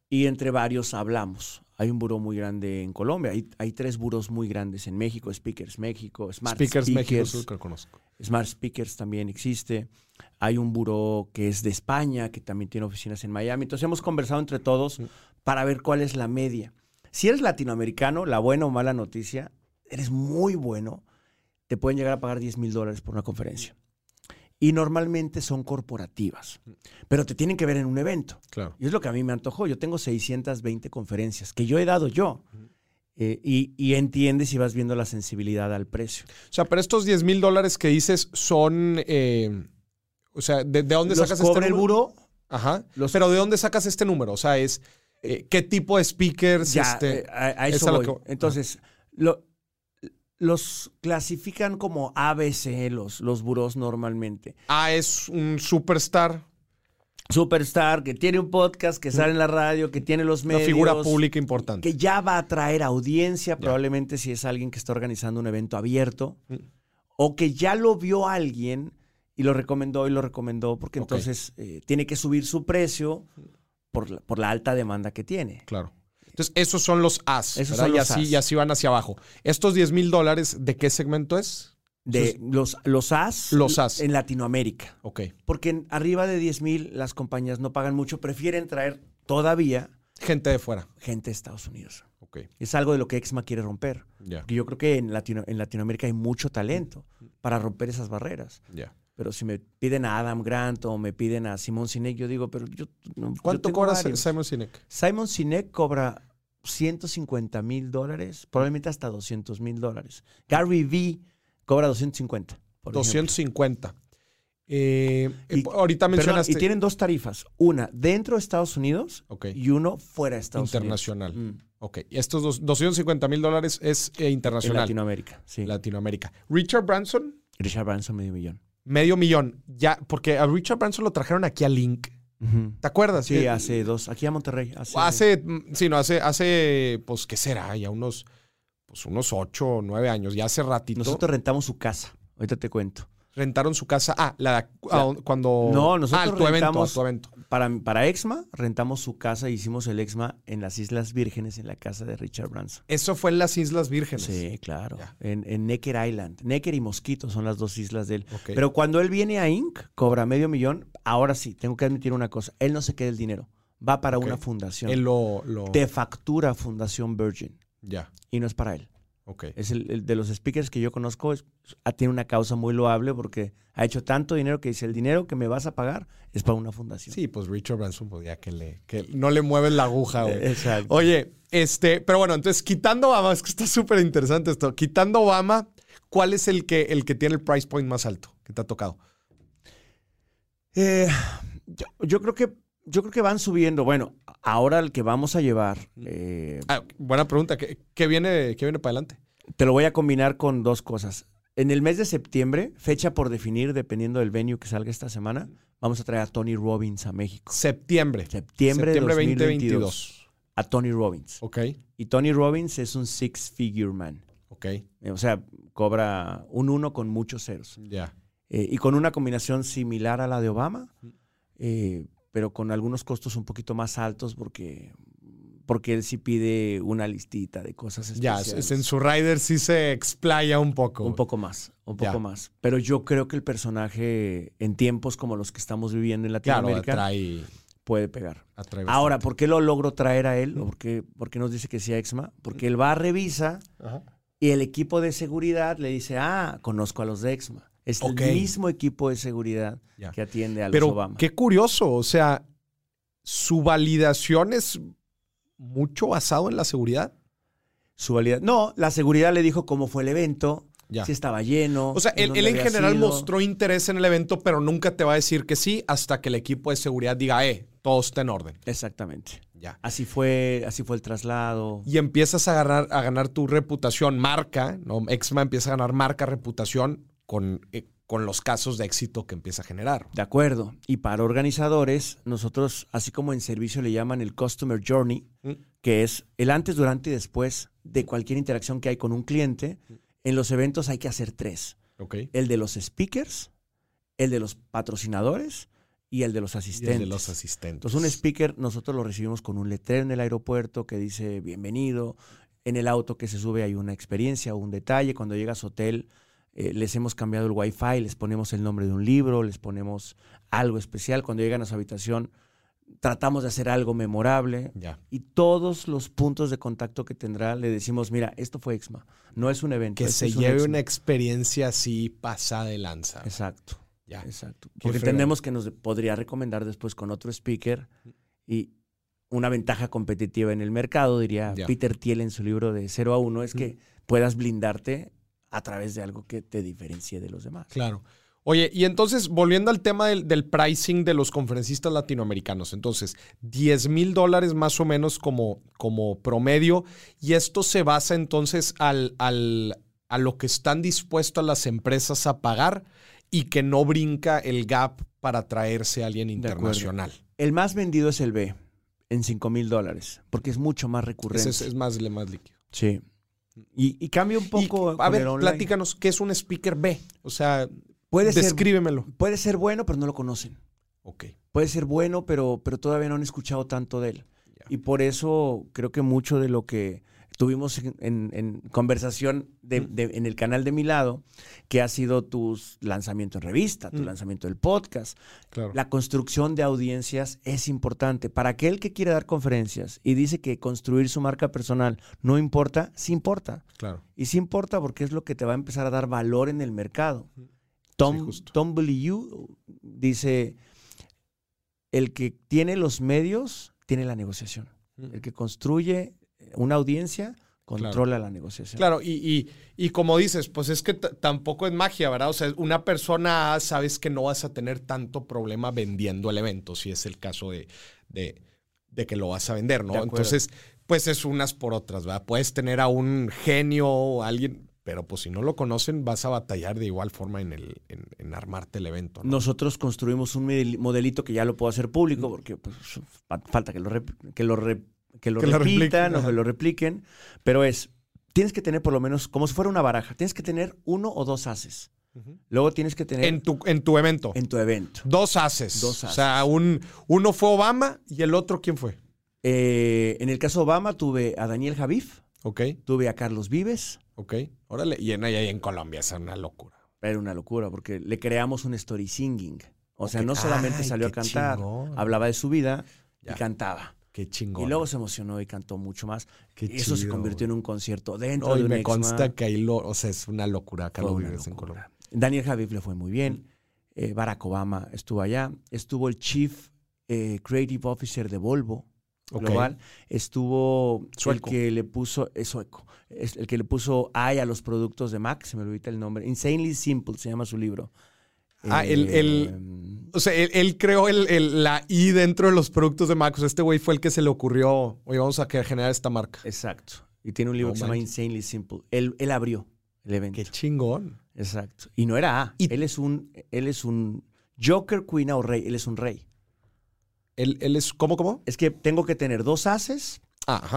y entre varios hablamos. Hay un buró muy grande en Colombia, hay, hay tres buros muy grandes en México, Speakers México, Smart Speakers. Speakers México, que conozco. Smart Speakers también existe. Hay un buró que es de España, que también tiene oficinas en Miami. Entonces hemos conversado entre todos para ver cuál es la media. Si eres latinoamericano, la buena o mala noticia, eres muy bueno, te pueden llegar a pagar 10 mil dólares por una conferencia. Y normalmente son corporativas, pero te tienen que ver en un evento. Claro. Y es lo que a mí me antojó. Yo tengo 620 conferencias que yo he dado yo. Eh, y, entiendes y vas viendo la sensibilidad al precio. O sea, pero estos 10 mil dólares que dices son eh, o sea, ¿de, dónde sacas este número? el buró. Ajá. Pero ¿de dónde sacas este número? O sea, es eh, qué tipo de speakers. Ya, este, a, eso voy. Entonces, los clasifican como ABC los, los burós normalmente. Ah, es un superstar. Superstar, que tiene un podcast, que sale en la radio, que tiene los medios. Una figura pública importante. Que ya va a atraer audiencia, probablemente si es alguien que está organizando un evento abierto. Mm. O que ya lo vio alguien y lo recomendó y lo recomendó porque entonces eh, tiene que subir su precio por la, por la alta demanda que tiene. Claro. Entonces, esos son los As. Esos son y, así, y así van hacia abajo. ¿Estos 10 mil dólares de qué segmento es? De los, los As. Los As. En Latinoamérica. Ok. Porque arriba de 10 mil las compañías no pagan mucho, prefieren traer todavía. Gente de fuera. Gente de Estados Unidos. Ok. Es algo de lo que Exma quiere romper. Ya. yo creo que en, Latino, en Latinoamérica hay mucho talento para romper esas barreras. Ya. Pero si me piden a Adam Grant o me piden a Simon Sinek, yo digo, pero yo. ¿Cuánto cobra Simon Sinek? Simon Sinek cobra 150 mil dólares, probablemente hasta 200 mil dólares. Gary V cobra 250. 250. Eh, y, ahorita mencionaste. y tienen dos tarifas: una dentro de Estados Unidos y uno fuera de Estados Unidos. Internacional. Mm. Ok. Estos dos, 250 mil dólares es eh, internacional. En Latinoamérica, sí. Latinoamérica. Richard Branson. Richard Branson, medio millón. Medio millón. Ya, porque a Richard Branson lo trajeron aquí a Link. ¿Te acuerdas? Sí, hace dos. Aquí a Monterrey. Hace, mm, sí, no, hace, hace, pues, ¿qué será? Ya unos, pues, unos ocho o nueve años. Ya hace ratito. Nosotros rentamos su casa. Ahorita te cuento rentaron su casa. Ah, la, cuando. No, nosotros ah, rentamos, evento, Para, para Exma, rentamos su casa e hicimos el Exma en las Islas Vírgenes, en la casa de Richard Branson. Eso fue en las Islas Vírgenes. Sí, claro. En, en, Necker Island. Necker y Mosquito son las dos islas de él. Pero cuando él viene a Inc., cobra medio millón. Ahora sí, tengo que admitir una cosa. Él no se queda el dinero. Va para una fundación. Él lo, De factura Fundación Virgin. Ya. Y no es para él. Es el, de los speakers que yo conozco, es, tiene una causa muy loable porque ha hecho tanto dinero que dice, el dinero que me vas a pagar es para una fundación. Sí, pues Richard Branson podía que, le, que no le mueven la aguja. (laughs) Exacto. Oye, este, pero bueno, entonces quitando Obama, es que está súper interesante esto, quitando Obama, ¿cuál es el que, el que tiene el price point más alto que te ha tocado? Eh, yo, creo que yo creo que van subiendo. Bueno, ahora el que vamos a llevar. Eh, ah, buena pregunta. ¿Qué, viene, ¿Qué viene para adelante? Te lo voy a combinar con dos cosas. En el mes de septiembre, fecha por definir, dependiendo del venue que salga esta semana, vamos a traer a Tony Robbins a México. Septiembre. Septiembre, de 2022. A Tony Robbins. Ok. Y Tony Robbins es un six-figure man. Ok. O sea, cobra un uno con muchos ceros. Ya. Eh, y con una combinación similar a la de Obama, eh, pero con algunos costos un poquito más altos porque, porque él sí pide una listita de cosas especiales. Ya, en su rider sí se explaya un poco. Un poco más, un poco más. Pero yo creo que el personaje en tiempos como los que estamos viviendo en Latinoamérica puede pegar. Ahora, ¿por qué lo logro traer a él? ¿O por, qué, nos dice que sea Exma? Porque él va a revisa y el equipo de seguridad le dice, ah, conozco a los de Exma. Es el mismo equipo de seguridad que atiende a los Pero Qué curioso, o sea, su validación es mucho basado en la seguridad. Su validad. No, la seguridad le dijo cómo fue el evento, si estaba lleno. O sea, él, en general mostró interés en el evento, pero nunca te va a decir que sí hasta que el equipo de seguridad diga, eh, todo está en orden. Exactamente. Ya. Así fue, así fue el traslado. Y empiezas a ganar, a ganar tu reputación, marca, ¿no? Exma empieza a ganar marca, reputación con, eh, con los casos de éxito que empieza a generar. De acuerdo. Y para organizadores, nosotros, así como en servicio le llaman el Customer Journey, mm. que es el antes, durante y después de cualquier interacción que hay con un cliente, en los eventos hay que hacer tres. Okay. El de los speakers, el de los patrocinadores y el de los asistentes. el de los asistentes. Entonces, un speaker nosotros lo recibimos con un letrero en el aeropuerto que dice bienvenido. En el auto que se sube hay una experiencia o un detalle. Cuando llegas a hotel eh, les hemos cambiado el wifi, les ponemos el nombre de un libro, les ponemos algo especial. Cuando llegan a su habitación, tratamos de hacer algo memorable. Y todos los puntos de contacto que tendrá, le decimos, mira, esto fue Exma, no es un evento. Que se lleve una experiencia así pasada de lanza. Exacto. Ya. Exacto. Porque entendemos que nos podría recomendar después con otro speaker y una ventaja competitiva en el mercado, diría Peter Thiel en su libro de 0 a 1, es que puedas blindarte a través de algo que te diferencie de los demás. Claro. Oye, y entonces, volviendo al tema del, pricing de los conferencistas latinoamericanos, entonces, 10 mil dólares más o menos como, como promedio, y esto se basa entonces al, al, a lo que están dispuestas las empresas a pagar y que no brinca el gap para traerse a alguien internacional. El más vendido es el B, en 5 mil dólares, porque es mucho más recurrente. Es, es más, más líquido. Sí. Y, cambia un poco. a ver, platícanos, ¿qué es un speaker B? O sea, puede descríbemelo. puede ser bueno, pero no lo conocen. Ok. Puede ser bueno, pero, pero todavía no han escuchado tanto de él. Y por eso creo que mucho de lo que tuvimos en, conversación en el canal de mi lado, que ha sido tu lanzamiento en revista, tu lanzamiento del podcast. La construcción de audiencias es importante. Para aquel que quiere dar conferencias y dice que construir su marca personal no importa, sí importa. Claro. Y sí importa porque es lo que te va a empezar a dar valor en el mercado. Tom, Tom dice, el que tiene los medios, tiene la negociación. El que construye una audiencia controla la negociación. Claro, y, como dices, pues es que tampoco es magia, ¿verdad? O sea, una persona sabes que no vas a tener tanto problema vendiendo el evento, si es el caso de, de, que lo vas a vender, ¿no? Entonces, pues es unas por otras, ¿verdad? Puedes tener a un genio o alguien, pero pues si no lo conocen, vas a batallar de igual forma en, el, en, armarte el evento. Nosotros construimos un modelito que ya lo puedo hacer público, porque pues, falta que lo, que lo que lo repitan o que lo repliquen, pero es, tienes que tener por lo menos, como si fuera una baraja, tienes que tener uno o dos haces. Luego tienes que tener... En tu, en tu evento. En tu evento. Dos haces. Dos haces. O sea, un, uno fue Obama y el otro, ¿quién fue? Eh, en el caso de Obama tuve a Daniel Javif. Ok. Tuve a Carlos Vives. Ok. Órale. Y en, ahí en Colombia, es una locura. Era una locura porque le creamos un story singing. O sea, no solamente salió a cantar, hablaba de su vida y cantaba. Qué chingón. Y luego se emocionó y cantó mucho más. y eso se convirtió en un concierto dentro de un me consta que ahí lo, o sea, es una locura vives en Colombia. Daniel Javid le fue muy bien. Eh, Barack Obama estuvo allá. Estuvo el Chief eh, Creative Officer de Volvo global. Estuvo el que le puso, es sueco, el que le puso AI a los productos de Mac, se me olvida el nombre. Insanely Simple se llama su libro. Ah, el, em, o sea, él, creó el, la I dentro de los productos de Mac. O sea, este güey fue el que se le ocurrió, oye, vamos a generar esta marca. Exacto. Y tiene un libro que se llama Insanely Simple. Él, él abrió el evento. Qué chingón. Exacto. Y no era A. él es un, él es un Joker, Queen o Rey. Él es un rey. Él, él es, ¿cómo, cómo? Es que tengo que tener dos ases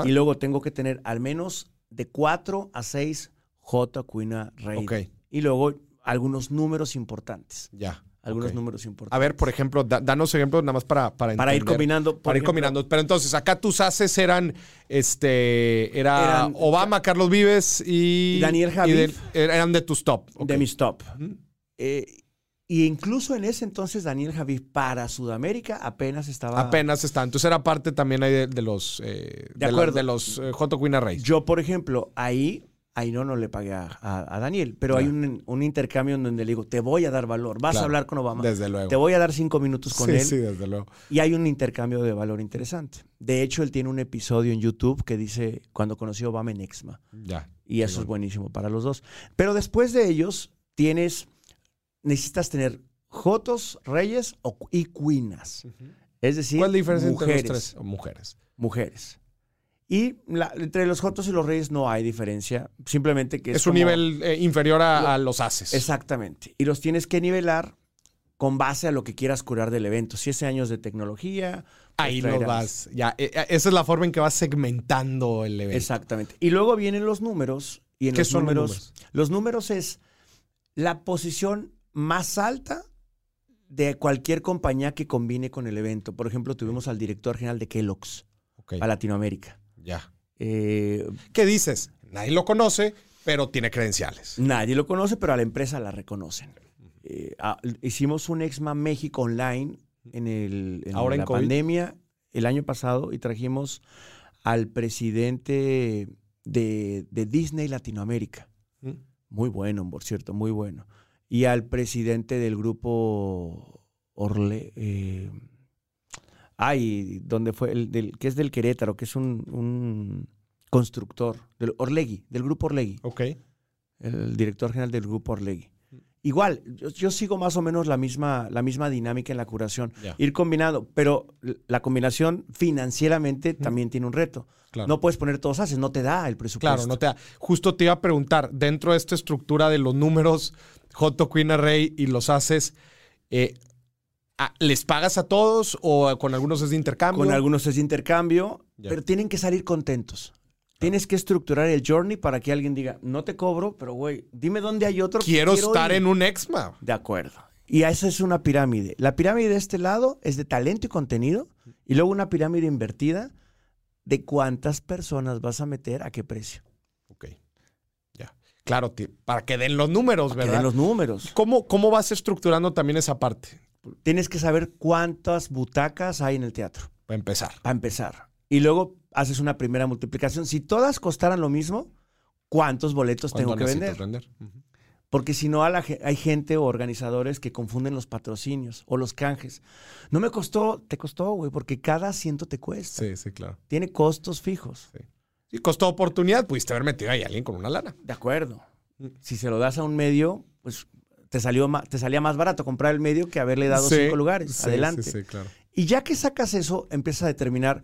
y luego tengo que tener al menos de cuatro a seis J, Queen, Rey. Ok. Y luego algunos números importantes. Ya. Algunos números importantes. A ver, por ejemplo, danos ejemplos nada más para Para, para ir combinando. Para ir combinando. Pero entonces, acá tus haces eran, este, era Obama, Carlos Vives y... Daniel Javid. eran de tus top. De mis top. Eh, y incluso en ese entonces Daniel Javid para Sudamérica apenas estaba... Apenas estaba. Entonces era parte también ahí de, los... Eh, de, acuerdo. de los eh, J. Queen Race. Yo, por ejemplo, ahí ahí no, no le pagué a, Daniel, pero hay un, intercambio en donde le digo, te voy a dar valor, vas a hablar con Obama. Desde luego. Te voy a dar cinco minutos con él. Sí, desde luego. Y hay un intercambio de valor interesante. De hecho, él tiene un episodio en YouTube que dice cuando conoció a Obama en Exma. Ya. Y eso es buenísimo para los dos. Pero después de ellos, tienes, necesitas tener Jotos, Reyes y Cuinas. Es decir, ¿cuál es la diferencia entre los tres? Mujeres. Mujeres. Y entre los Jotos y los Reyes no hay diferencia, simplemente que es, es un nivel eh, inferior a, los Aces. Exactamente. Y los tienes que nivelar con base a lo que quieras curar del evento. Si es años de tecnología. Pues Ahí lo vas. Ya, eh, eh, esa es la forma en que vas segmentando el evento. Exactamente. Y luego vienen los números. Y en ¿Qué los son números, los números? Los números es la posición más alta de cualquier compañía que combine con el evento. Por ejemplo, tuvimos al director general de Kellogg's a Latinoamérica. Ya. Eh, ¿Qué dices? Nadie lo conoce, pero tiene credenciales. Nadie lo conoce, pero a la empresa la reconocen. Eh, ah, hicimos un Exma México online en, el, Ahora la pandemia el año pasado y trajimos al presidente de, Disney Latinoamérica. Mm. Muy bueno, por cierto, muy bueno. Y al presidente del grupo Orle. Eh, Ay, donde fue el del, que es del Querétaro, que es un, constructor, del Orlegui, del grupo Orlegui. Ok. El director general del grupo Orlegui. Igual, yo, sigo más o menos la misma, la misma dinámica en la curación. Ir combinando, pero la combinación financieramente también tiene un reto. No puedes poner todos haces, no te da el presupuesto. Claro, no te da. Justo te iba a preguntar, dentro de esta estructura de los números, J. Queen Array y los haces, eh, ¿Les pagas a todos o con algunos es de intercambio? Con algunos es de intercambio, pero tienen que salir contentos. Tienes que estructurar el journey para que alguien diga, no te cobro, pero güey, dime dónde hay otro. Quiero, estar en un exma. De acuerdo. Y esa es una pirámide. La pirámide de este lado es de talento y contenido, y luego una pirámide invertida de cuántas personas vas a meter a qué precio. Ok. Ya. Claro, para que den los números, para ¿verdad? Que den los números. ¿Cómo, ¿Cómo vas estructurando también esa parte? Tienes que saber cuántas butacas hay en el teatro. Para empezar. Para empezar. Y luego haces una primera multiplicación. Si todas costaran lo mismo, ¿cuántos boletos tengo que vender? Porque si no, hay gente o organizadores que confunden los patrocinios o los canjes. No me costó, te costó, güey, porque cada asiento te cuesta. Sí, sí, claro. Tiene costos fijos. Sí. Y costó oportunidad, pudiste haber metido ahí a alguien con una lana. De acuerdo. Mm. Si se lo das a un medio, pues te, salió te salía más barato comprar el medio que haberle dado cinco lugares. Adelante. Sí, claro. Y ya que sacas eso, empiezas a determinar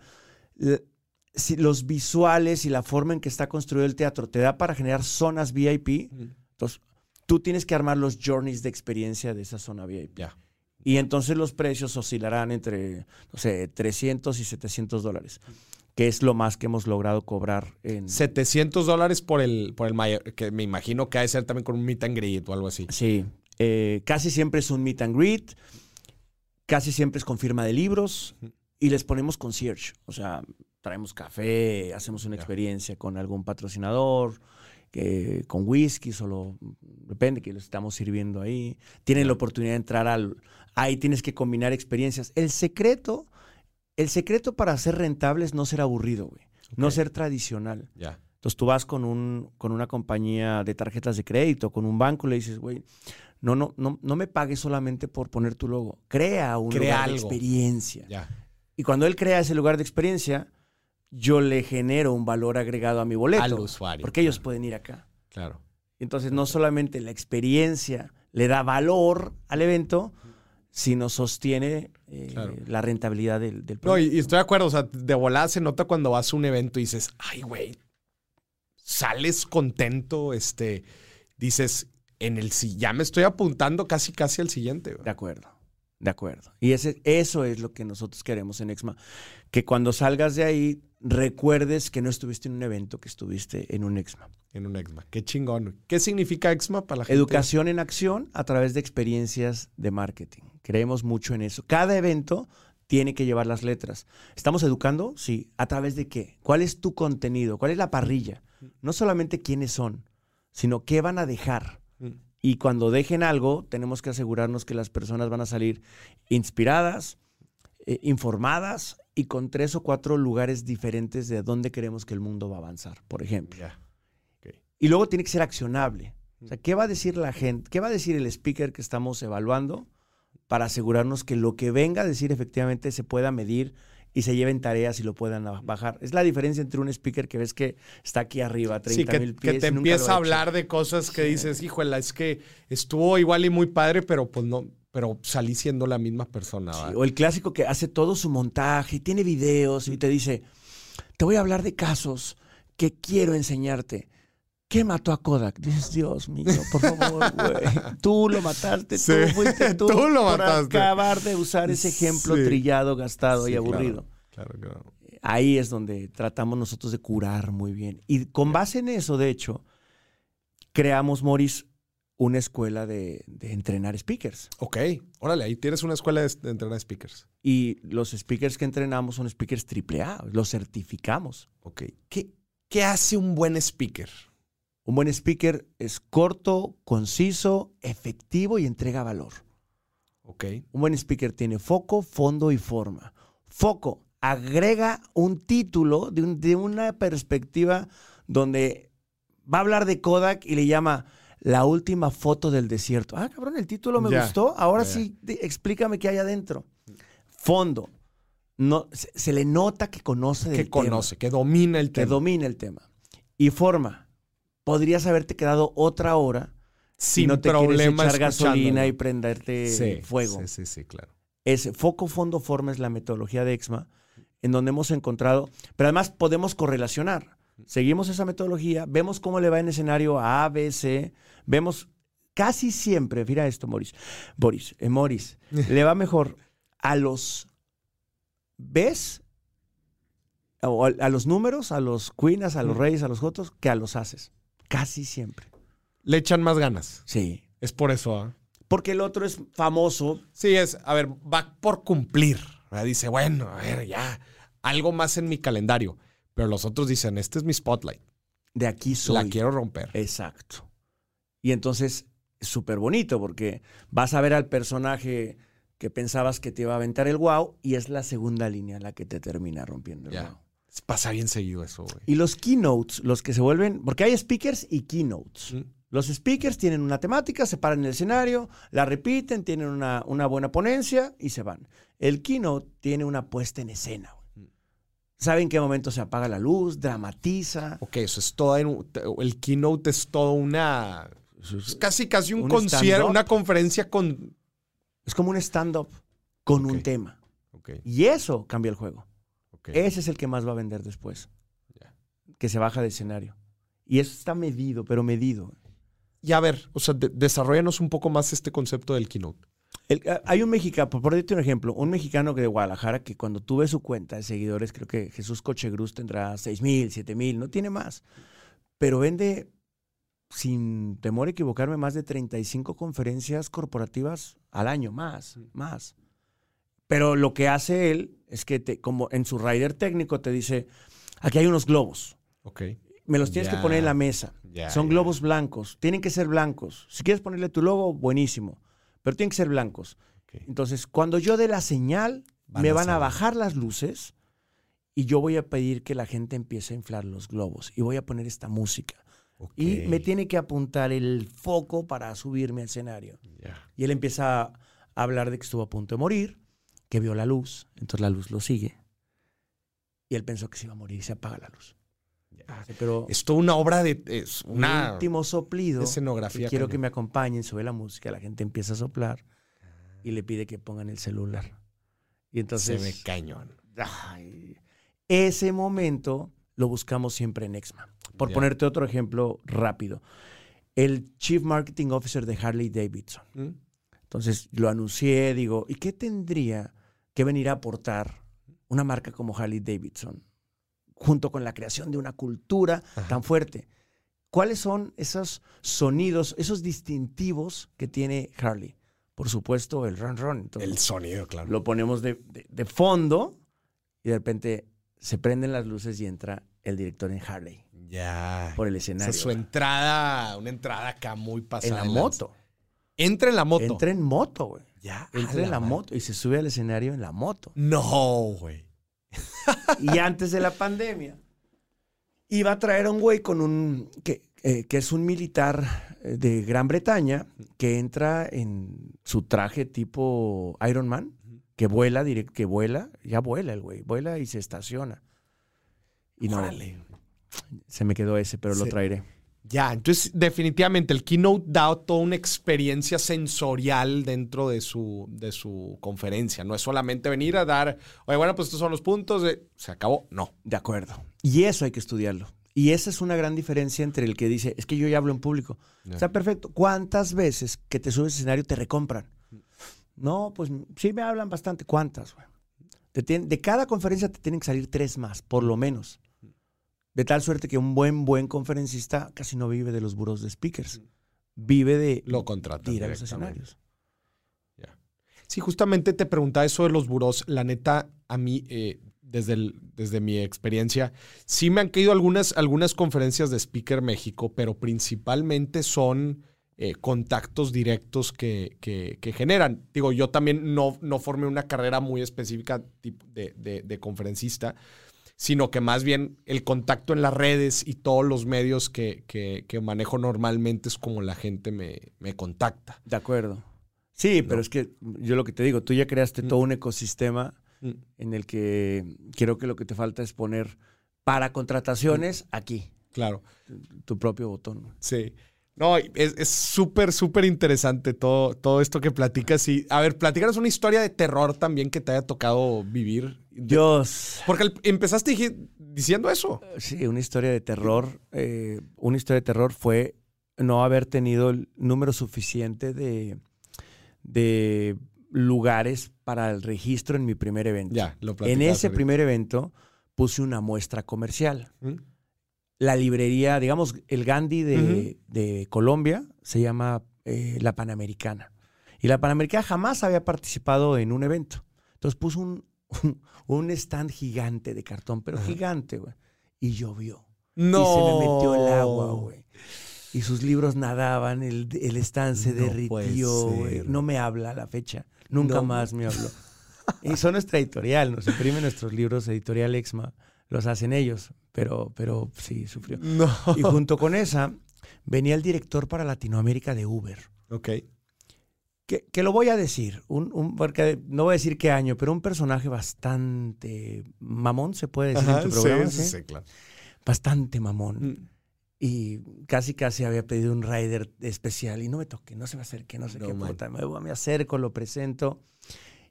si los visuales y la forma en que está construido el teatro te da para generar zonas VIP. Entonces, tú tienes que armar los journeys de experiencia de esa zona VIP. Ya. Y entonces los precios oscilarán entre, no sé, 300 y 700 dólares que es lo más que hemos logrado cobrar en... 700 dólares por el, por el mayor, que me imagino que ha de ser también con un meet and greet o algo así. Sí, eh, casi siempre es un meet and greet, casi siempre es con firma de libros y les ponemos concierge. O sea, traemos café, hacemos una experiencia con algún patrocinador, que, con whisky, solo depende que lo estamos sirviendo ahí. Tienen la oportunidad de entrar al... Ahí tienes que combinar experiencias. El secreto, el secreto para ser rentable es no ser aburrido, güey. No ser tradicional. Ya. Entonces tú vas con, un, con una compañía de tarjetas de crédito, con un banco, le dices, güey, no, no, no, no me pagues solamente por poner tu logo. Crea un lugar de experiencia. Y cuando él crea ese lugar de experiencia, yo le genero un valor agregado a mi boleto. Al usuario. Porque ellos pueden ir acá. Claro. Entonces, no solamente la experiencia le da valor al evento, sino sostiene eh, la rentabilidad del, del No, y, estoy de acuerdo. O sea, de volada se nota cuando vas a un evento y dices, ay, güey, sales contento, este, dices, en el ya me estoy apuntando casi casi al siguiente. De acuerdo. De acuerdo. Y ese, eso es lo que nosotros queremos en Exma. Que cuando salgas de ahí, recuerdes que no estuviste en un evento, que estuviste en un Exma. En un Exma. Qué chingón. ¿Qué significa Exma para la gente? Educación en acción a través de experiencias de marketing. Creemos mucho en eso. Cada evento tiene que llevar las letras. ¿Estamos educando? Sí. ¿A través de qué? ¿Cuál es tu contenido? ¿Cuál es la parrilla? No solamente quiénes son, sino qué van a dejar. Mm. Y cuando dejen algo, tenemos que asegurarnos que las personas van a salir inspiradas, eh, informadas y con tres o cuatro lugares diferentes de dónde queremos que el mundo va a avanzar, por ejemplo. Y luego tiene que ser accionable. O sea, ¿qué va a decir la gente? ¿Qué va a decir el speaker que estamos evaluando para asegurarnos que lo que venga a decir efectivamente se pueda medir y se lleven tareas y lo puedan bajar. Es la diferencia entre un speaker que ves que está aquí arriba, 30 mil pies. Que te empieza a hablar de cosas que dices, híjole, es que estuvo igual y muy padre, pero pues no, pero salí siendo la misma persona. o el clásico que hace todo su montaje, tiene videos y te dice, te voy a hablar de casos que quiero enseñarte. ¿Qué mató a Kodak? Dices, Dios mío, por favor, güey. Tú lo mataste, tú fuiste (laughs) tú, tú lo por acabar de usar ese ejemplo trillado, gastado y aburrido. Claro, claro, Ahí es donde tratamos nosotros de curar muy bien. Y con base en eso, de hecho, creamos, Morris, una escuela de, entrenar speakers. Ok, órale, ahí tienes una escuela de, entrenar speakers. Y los speakers que entrenamos son speakers AAA, los certificamos. Ok, ¿qué, qué hace un buen speaker? Un buen speaker es corto, conciso, efectivo y entrega valor. Ok. Un buen speaker tiene foco, fondo y forma. Foco, agrega un título de, una perspectiva donde va a hablar de Kodak y le llama la última foto del desierto. Ah, cabrón, el título me gustó. Ahora sí, explícame qué hay adentro. Fondo. No, se, le nota que conoce del que conoce, que domina el tema. Que domina el tema. Y forma podrías haberte quedado otra hora sin no te problema echar gasolina y prenderte fuego. Sí, sí, sí, claro. Ese foco, fondo, forma es la metodología de EXMA, en donde hemos encontrado, pero además podemos correlacionar. Seguimos esa metodología, vemos cómo le va en escenario a A, B, C, vemos casi siempre, mira esto, Boris, Boris, eh, Morris, (laughs) le va mejor a los Bs, o a, los números, a los queens, a los reyes, a los jotos, que a los haces. Casi siempre. Le echan más ganas. Sí. Es por eso, ¿ah? Porque el otro es famoso. Sí, es, a ver, va por cumplir. Dice, bueno, a ver, ya, algo más en mi calendario. Pero los otros dicen, este es mi spotlight. De aquí soy. La quiero romper. Exacto. Y entonces es súper bonito porque vas a ver al personaje que pensabas que te iba a aventar el wow y es la segunda línea la que te termina rompiendo el wow. Pasa bien seguido eso, güey. Y los keynotes, los que se vuelven, porque hay speakers y keynotes. Los speakers tienen una temática, se paran en el escenario, la repiten, tienen una, una, buena ponencia y se van. El keynote tiene una puesta en escena. Güey. ¿Sabe en qué momento se apaga la luz? Dramatiza. Ok, eso es todo. El keynote es todo una. Es casi, casi un, concierto, una conferencia con. Es como un stand-up con un tema. Y eso cambia el juego. Ese es el que más va a vender después. Que se baja de escenario. Y eso está medido, pero medido. Y a ver, o sea, desarrollanos un poco más este concepto del keynote. Ah, hay un mexicano, por ponerte un ejemplo, un mexicano de Guadalajara que cuando tuve su cuenta de seguidores, creo que Jesús Cochegruz tendrá 6 mil, 7 mil, no tiene más. Pero vende, sin temor a equivocarme, más de 35 conferencias corporativas al año, más, más. Pero lo que hace él es que, te, como en su rider técnico, te dice: aquí hay unos globos. Ok. Me los tienes que poner en la mesa. Son globos blancos. Tienen que ser blancos. Si quieres ponerle tu logo, buenísimo. Pero tienen que ser blancos. Entonces, cuando yo dé la señal, me van a bajar las luces y yo voy a pedir que la gente empiece a inflar los globos y voy a poner esta música. Y me tiene que apuntar el foco para subirme al escenario. Y él empieza a hablar de que estuvo a punto de morir que vio la luz, entonces la luz lo sigue. Y él pensó que se iba a morir y se apaga la luz. pero es toda una obra de. Es una un último soplido. Escenografía. quiero que me acompañen, sube la música, la gente empieza a soplar y le pide que pongan el celular. Y entonces. Se ve cañón. ese momento lo buscamos siempre en Exma. Por ponerte otro ejemplo rápido. el Chief Marketing Officer de Harley Davidson. Mm. Entonces lo anuncié, digo, ¿y qué tendría que venir a aportar una marca como Harley Davidson junto con la creación de una cultura tan fuerte? ¿Cuáles son esos sonidos, esos distintivos que tiene Harley? Por supuesto, el run run. el sonido, claro. Lo ponemos de, fondo y de repente se prenden las luces y entra el director en Harley. Ya. Por el escenario. es su entrada, una entrada acá muy pasada. En la moto. Entra en la moto. Entra en moto, güey. Ya. Entra en la moto y se sube al escenario en la moto. No, güey. (laughs) y antes de la pandemia, iba a traer a un güey con un. que, eh, que es un militar eh, de Gran Bretaña que entra en su traje tipo Iron Man, que vuela, que vuela, ya vuela el güey, vuela y se estaciona. Y no, se me quedó ese, pero lo traeré. Ya, entonces definitivamente el keynote da toda una experiencia sensorial dentro de su, de su conferencia. No es solamente venir a dar, oye, bueno, pues estos son los puntos, se acabó. No. De acuerdo. Y eso hay que estudiarlo. Y esa es una gran diferencia entre el que dice, es que yo ya hablo en público. Está perfecto. ¿Cuántas veces que te subes al escenario te recompran? No, pues sí me hablan bastante. ¿Cuántas? de cada conferencia te tienen que salir tres más, por lo menos. De tal suerte que un buen, buen conferencista casi no vive de los buros de speakers. Vive de lo contratan ir a los escenarios. Sí, justamente te preguntaba eso de los buros. La neta, a mí, eh, desde, desde mi experiencia, sí me han caído algunas, algunas conferencias de Speaker México, pero principalmente son eh, contactos directos que, que, generan. Digo, yo también no, no formé una carrera muy específica de, de, de conferencista, sino que más bien el contacto en las redes y todos los medios que, manejo normalmente es como la gente me, contacta. De acuerdo. Sí, pero es que yo lo que te digo, tú ya creaste mm. todo un ecosistema mm. en el que creo que lo que te falta es poner para contrataciones mm. aquí. Claro. Tu, propio botón. Sí. No, es súper, súper interesante todo, todo esto que platicas. Y, a ver, platícanos una historia de terror también que te haya tocado vivir Dios. Porque empezaste diciendo eso. Sí, una historia de terror. Eh, una historia de terror fue no haber tenido el número suficiente de, de lugares para el registro en mi primer evento. Ya, lo En ese primer evento puse una muestra comercial. La librería, digamos, el Gandhi de, Colombia se llama eh, La Panamericana. Y la Panamericana jamás había participado en un evento. Entonces puso un, un stand gigante de cartón, pero gigante, güey. Y llovió. No. Y se me metió el agua, güey. Y sus libros nadaban, el, el stand se derritió, güey. No me habla a la fecha. Nunca más me habló. (laughs) y son nuestra editorial, nos imprimen nuestros libros, editorial Exma. Los hacen ellos, pero, pero sí, sufrió. No. Y junto con esa, venía el director para Latinoamérica de Uber. Ok que, lo voy a decir, un, porque no voy a decir qué año, pero un personaje bastante mamón, se puede decir en tu programa. Sí, sí, claro. Bastante mamón. Mm. Y casi, casi había pedido un rider especial y no me toque, no se me acerque, no sé qué puta. Me, me acerco, lo presento.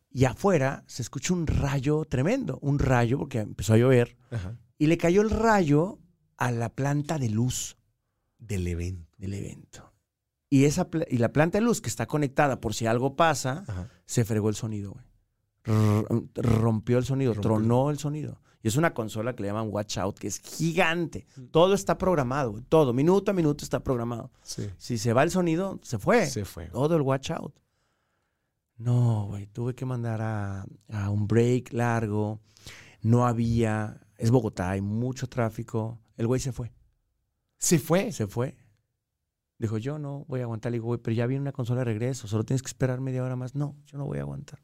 Y afuera se escucha un rayo tremendo, un rayo, porque empezó a llover. Y le cayó el rayo a la planta de luz. Del evento. Del evento. Y, esa, y la planta de luz que está conectada por si algo pasa, se fregó el sonido, güey. rompió el sonido, tronó el sonido. Y es una consola que le llaman Watch Out, que es gigante. Mm. Todo está programado, todo, minuto a minuto está programado. Si se va el sonido, se fue. Se fue. Todo el Watch Out. No, güey, tuve que mandar a, a, un break largo. No había. Es Bogotá, hay mucho tráfico. El güey se fue. ¿Se fue? Se fue. Dijo, yo no voy a aguantar. Le digo, güey, pero ya viene una consola de regreso, solo tienes que esperar media hora más. No, yo no voy a aguantar.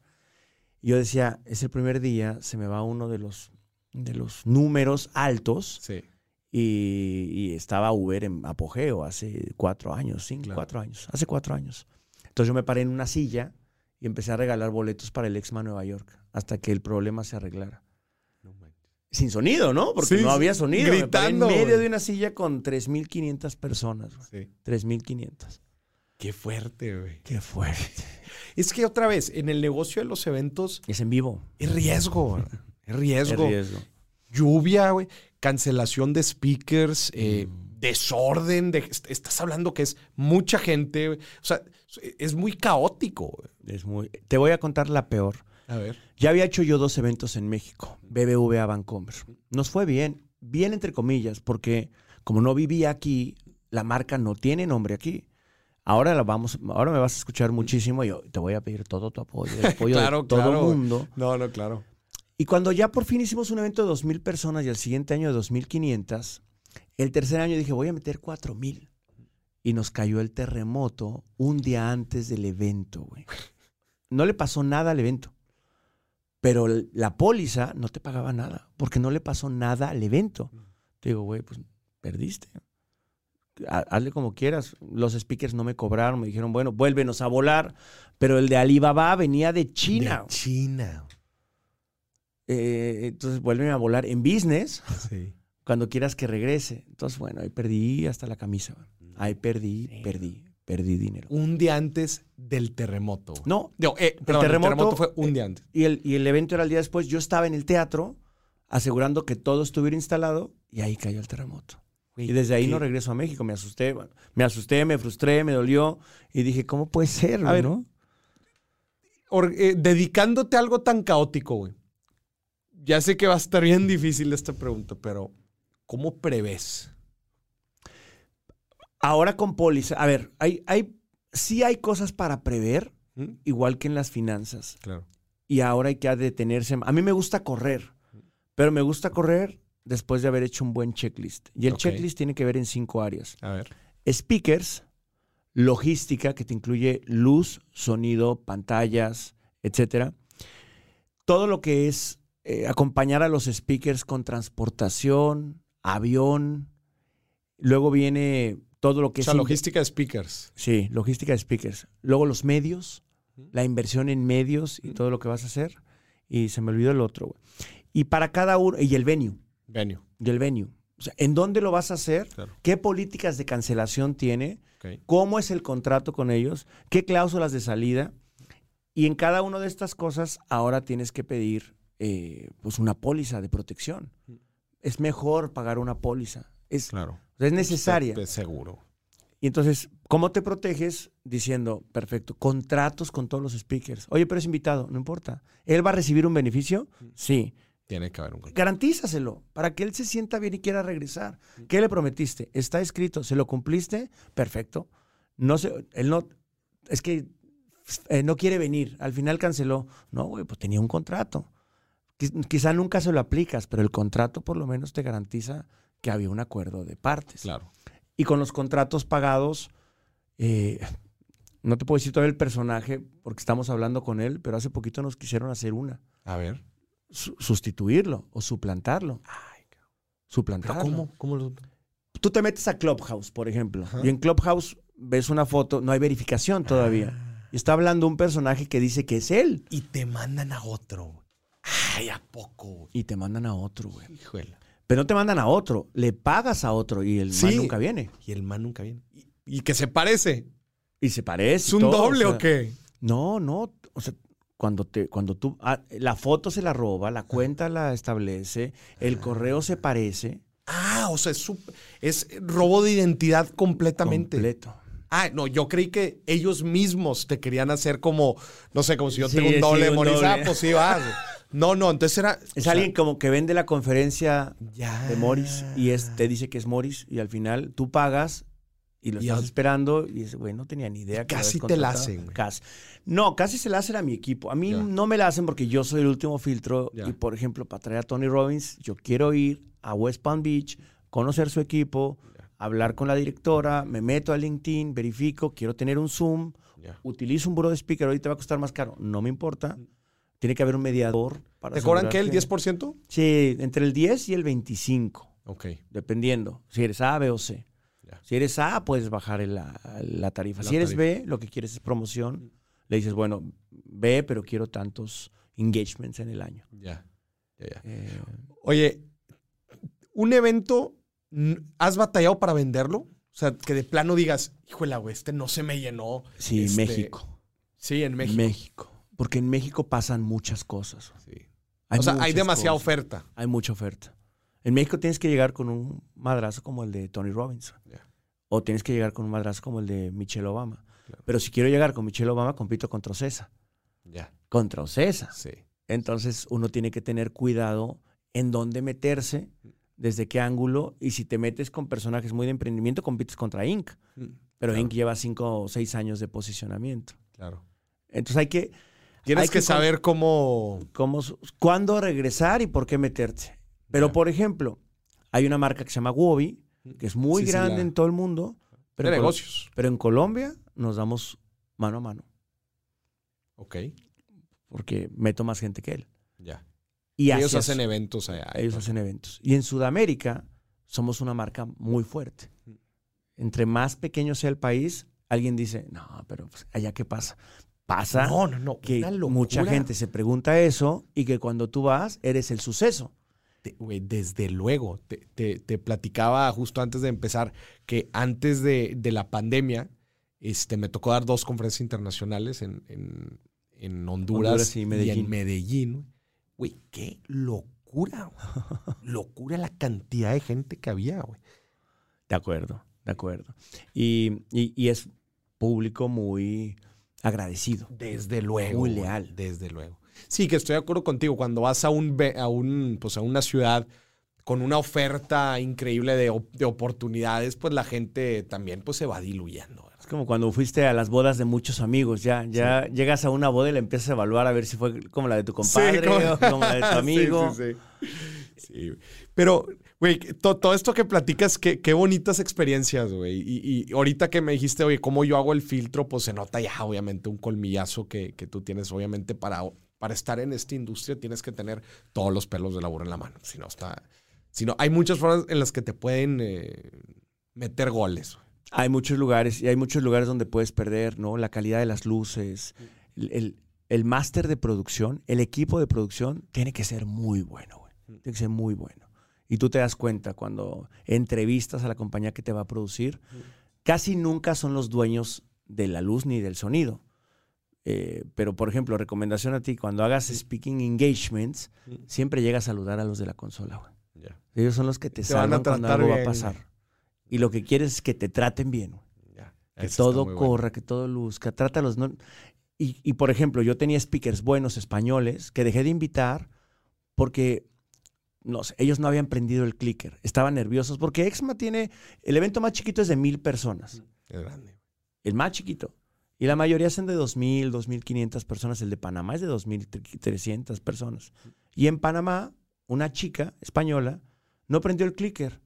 Y yo decía, es el primer día, se me va uno de los, de los números altos. Sí. Y, estaba Uber en apogeo hace cuatro años, cinco, cuatro años, hace cuatro años. Entonces yo me paré en una silla y empecé a regalar boletos para el Exma Nueva York hasta que el problema se arreglara sin sonido, ¿no? Porque no había sonido. Gritando. en medio de una silla con 3.500 personas. Sí. 3.500. Qué fuerte, güey. Qué fuerte. (laughs) Es que otra vez, en el negocio de los eventos. Es en vivo. Es riesgo. Es riesgo. Es riesgo. Lluvia, güey. Cancelación de speakers. Eh, mm. desorden. De, estás hablando que es mucha gente. O sea, es muy caótico. Es muy. Te voy a contar la peor. A ver. Ya había hecho yo dos eventos en México, BBVA Vancomer. Nos fue bien, bien entre comillas, porque como no vivía aquí, la marca no tiene nombre aquí. Ahora la vamos, ahora me vas a escuchar muchísimo y yo te voy a pedir todo tu apoyo, el (laughs) apoyo de todo el mundo. No, no, claro. Y cuando ya por fin hicimos un evento de 2.000 personas y el siguiente año de 2.500, el tercer año dije, voy a meter 4.000. Y nos cayó el terremoto un día antes del evento, güey. No le pasó nada al evento. Pero la póliza no te pagaba nada, porque no le pasó nada al evento. Te digo, güey, pues perdiste. Hazle como quieras. Los speakers no me cobraron, me dijeron, bueno, vuélvenos a volar. Pero el de Alibaba venía de China. De China. Eh, entonces vuelven a volar en business. Cuando quieras que regrese. Entonces, bueno, ahí perdí hasta la camisa. Ahí perdí, perdí, perdí dinero. Un día antes del terremoto. No, eh, el, terremoto, fue un día antes. Y el, y el evento era el día después. Yo estaba en el teatro asegurando que todo estuviera instalado y ahí cayó el terremoto. y desde ahí no regreso a México. Me asusté, me asusté, me frustré, me dolió y dije, ¿cómo puede ser? A ver, ¿no? Eh, dedicándote a algo tan caótico, güey ya sé que va a estar bien difícil esta pregunta, pero ¿cómo prevés? Ahora con póliza, a ver, hay, hay, sí hay cosas para prever, ¿Mm? igual que en las finanzas. Claro. Y ahora hay que detenerse. A mí me gusta correr, pero me gusta correr después de haber hecho un buen checklist. Y el checklist tiene que ver en cinco áreas. A ver. Speakers, logística, que te incluye luz, sonido, pantallas, etcétera. Todo lo que es eh, acompañar a los speakers con transportación, avión. Luego viene todo lo que o sea, logística de speakers. Sí, logística de speakers. Luego los medios, la inversión en medios y todo lo que vas a hacer. Y se me olvidó el otro. Y para cada uno, y el venue. Venue. Y el venue. O sea, ¿en dónde lo vas a hacer? ¿Qué políticas de cancelación tiene? ¿Cómo es el contrato con ellos? ¿Qué cláusulas de salida? Y en cada una de estas cosas ahora tienes que pedir eh, pues una póliza de protección. Es mejor pagar una póliza. Es, claro. Es necesaria. Es seguro. Y entonces, ¿cómo te proteges? Diciendo, perfecto, contratos con todos los speakers. Oye, pero es invitado, no importa. ¿Él va a recibir un beneficio? Sí. Tiene que haber un contrato. Garantízaselo para que él se sienta bien y quiera regresar. ¿Qué le prometiste? Está escrito, ¿se lo cumpliste? Perfecto. No sé, él no, es que eh, no quiere venir, al final canceló. No, güey, pues tenía un contrato. Quizá nunca se lo aplicas, pero el contrato por lo menos te garantiza que había un acuerdo de partes. Claro. Y con los contratos pagados, eh, no te puedo decir todavía el personaje porque estamos hablando con él, pero hace poquito nos quisieron hacer una. A ver. sustituirlo o suplantarlo. Ay, suplantarlo. ¿Cómo? ¿Cómo lo... Tú te metes a Clubhouse, por ejemplo, y en Clubhouse ves una foto, no hay verificación todavía. Ah. Y está hablando un personaje que dice que es él. Y te mandan a otro. Ay, ¿a poco? Y te mandan a otro, güey. Pero no te mandan a otro, le pagas a otro y el man nunca viene. Y el man nunca viene. Y, que se parece. Y se parece. ¿Es un doble o, qué? No, no. O sea, cuando, te, cuando tú. Ah, la foto se la roba, la cuenta la establece, el ah. correo se parece. Ah, o sea, es, es robo de identidad completamente. Completo. Ah, no, yo creí que ellos mismos te querían hacer como, no sé, como si yo tengo un doble de. Ah, pues sí, vas. No, no, entonces era. Es alguien como que vende la conferencia de Morris y es, te dice que es Morris y al final tú pagas y lo estás esperando y dices, güey, no tenía ni idea. Que casi te la hacen. Casi. No, casi se la hacen a mi equipo. A mí no me la hacen porque yo soy el último filtro y, por ejemplo, para traer a Tony Robbins, yo quiero ir a West Palm Beach, conocer su equipo, hablar con la directora, me meto a LinkedIn, verifico, quiero tener un Zoom, utilizo un buro de speaker, ahorita va a costar más caro, no me importa. Tiene que haber un mediador para ¿Te cobran qué, el 10%? Sí, entre el 10 y el 25. Ok. Dependiendo, si eres A, B o C. Si eres A, puedes bajar la, tarifa. si eres B, lo que quieres es promoción. Le dices, bueno, B, pero quiero tantos engagements en el año. Ya, ya, eh, Oye, un evento ¿Has batallado para venderlo? O sea, que de plano digas, híjole, güey, este no se me llenó. Sí, este... México. Sí, en México. México. Porque en México pasan muchas cosas. Sí. o sea, hay demasiada oferta. Hay mucha oferta. En México tienes que llegar con un madrazo como el de Tony Robbins. O tienes que llegar con un madrazo como el de Michelle Obama. Pero si quiero llegar con Michelle Obama, compito contra Ocesa. Ya. Contra Ocesa. Sí. Entonces uno tiene que tener cuidado en dónde meterse, desde qué ángulo. Y si te metes con personajes muy de emprendimiento, compites contra Inc. Mm, Pero Inc lleva cinco o seis años de posicionamiento. Claro. Entonces hay que... Tienes que, saber cómo... cómo... Cuándo regresar y por qué meterte. Pero, por ejemplo, hay una marca que se llama Wobi, que es muy grande en todo el mundo. Pero de negocios. pero en Colombia nos damos mano a mano. Ok. Porque meto más gente que él. Ya. Y, ellos hacen eventos allá. Ellos hacen eventos. Y en Sudamérica somos una marca muy fuerte. Entre más pequeño sea el país, alguien dice, no, pero pues, allá qué pasa. Pasa no, no, no, que mucha gente se pregunta eso y que cuando tú vas eres el suceso. desde luego, te, platicaba justo antes de empezar que antes de, la pandemia este, me tocó dar dos conferencias internacionales en, en, Honduras, y, en Medellín. Güey, qué locura. (laughs) locura la cantidad de gente que había, güey. De acuerdo, de acuerdo. Y, es público muy agradecido. Desde luego. Muy leal. Desde luego. Sí, que estoy de acuerdo contigo. Cuando vas a, un, a, un, pues a una ciudad con una oferta increíble de, de, oportunidades, pues la gente también pues, se va diluyendo como cuando fuiste a las bodas de muchos amigos, ya, ya llegas a una boda y la empiezas a evaluar a ver si fue como la de tu compadre o como la de tu (laughs) amigo. Sí, Pero, güey, todo esto que platicas, qué, qué bonitas experiencias, güey. Y, ahorita que me dijiste, oye, cómo yo hago el filtro, pues se nota ya, obviamente, un colmillazo que, que tú tienes, obviamente, para, para estar en esta industria tienes que tener todos los pelos de laburo en la mano. Si no, está... Si no, hay muchas formas en las que te pueden eh, meter goles. Hay muchos lugares y hay muchos lugares donde puedes perder, ¿no? La calidad de las luces, el, el, máster de producción, el equipo de producción tiene que ser muy bueno, güey. Tiene que ser muy bueno. Y tú te das cuenta cuando entrevistas a la compañía que te va a producir, casi nunca son los dueños de la luz ni del sonido. Eh, pero, por ejemplo, recomendación a ti, cuando hagas speaking engagements, siempre llega a saludar a los de la consola, güey. Ellos son los que te, salvan cuando algo va a pasar. Y lo que quieres es que te traten bien. que todo corra, que todo luzca. Trátalos. No... Y, y, por ejemplo, yo tenía speakers buenos españoles que dejé de invitar porque no sé, ellos no habían prendido el clicker. Estaban nerviosos porque Exma tiene. El evento más chiquito es de mil personas. Es grande. El más chiquito. Y la mayoría son de 2.000, 2.500 personas. El de Panamá es de 2.300 personas. Y en Panamá, una chica española no prendió el clicker.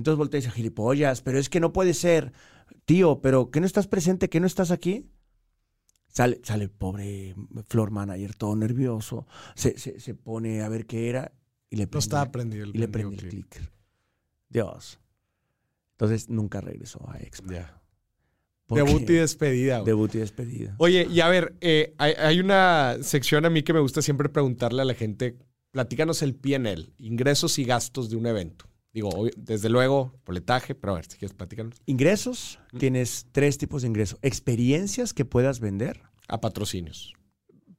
Entonces voltea y dice, gilipollas, pero es que no puede ser. Tío, pero ¿qué no estás presente? ¿Qué no estás aquí? Sale, sale el pobre floor manager todo nervioso. Se, se, pone a ver qué era y le prende, el, y le prende el clicker. Dios. Entonces nunca regresó a Expo. Debut y despedida. Debut y despedida. Oye, y a ver, eh, hay, hay, una sección a mí que me gusta siempre preguntarle a la gente, platícanos el PNL, ingresos y gastos de un evento. Digo, desde luego, boletaje, pero a ver, si quieres platicarnos. Ingresos, tienes tres tipos de ingresos. Experiencias que puedas vender. A patrocinios.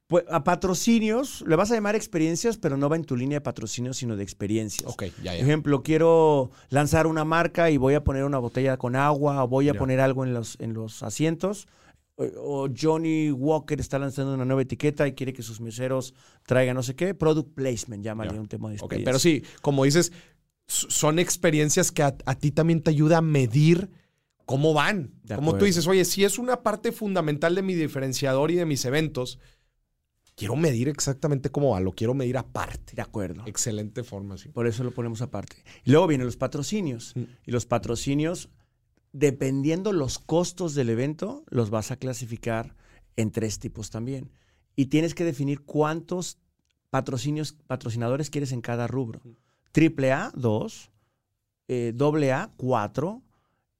Pues, a patrocinios, le vas a llamar experiencias, pero no va en tu línea de patrocinios, sino de experiencias. Ok, ya, ya. Por ejemplo, quiero lanzar una marca y voy a poner una botella con agua o voy a poner algo en los, en los asientos. O, Johnny Walker está lanzando una nueva etiqueta y quiere que sus meseros traigan no sé qué. Product placement, llámale un tema de experiencia. pero sí, como dices, son experiencias que a, ti también te ayuda a medir cómo van. como tú dices, oye, si es una parte fundamental de mi diferenciador y de mis eventos, quiero medir exactamente cómo va, lo quiero medir aparte. De acuerdo. Excelente forma, sí. Por eso lo ponemos aparte. Y luego vienen los patrocinios. Mm. Y los patrocinios, dependiendo los costos del evento, los vas a clasificar en tres tipos también. Y tienes que definir cuántos patrocinios, patrocinadores quieres en cada rubro. Mm triple A 2, eh, doble A 4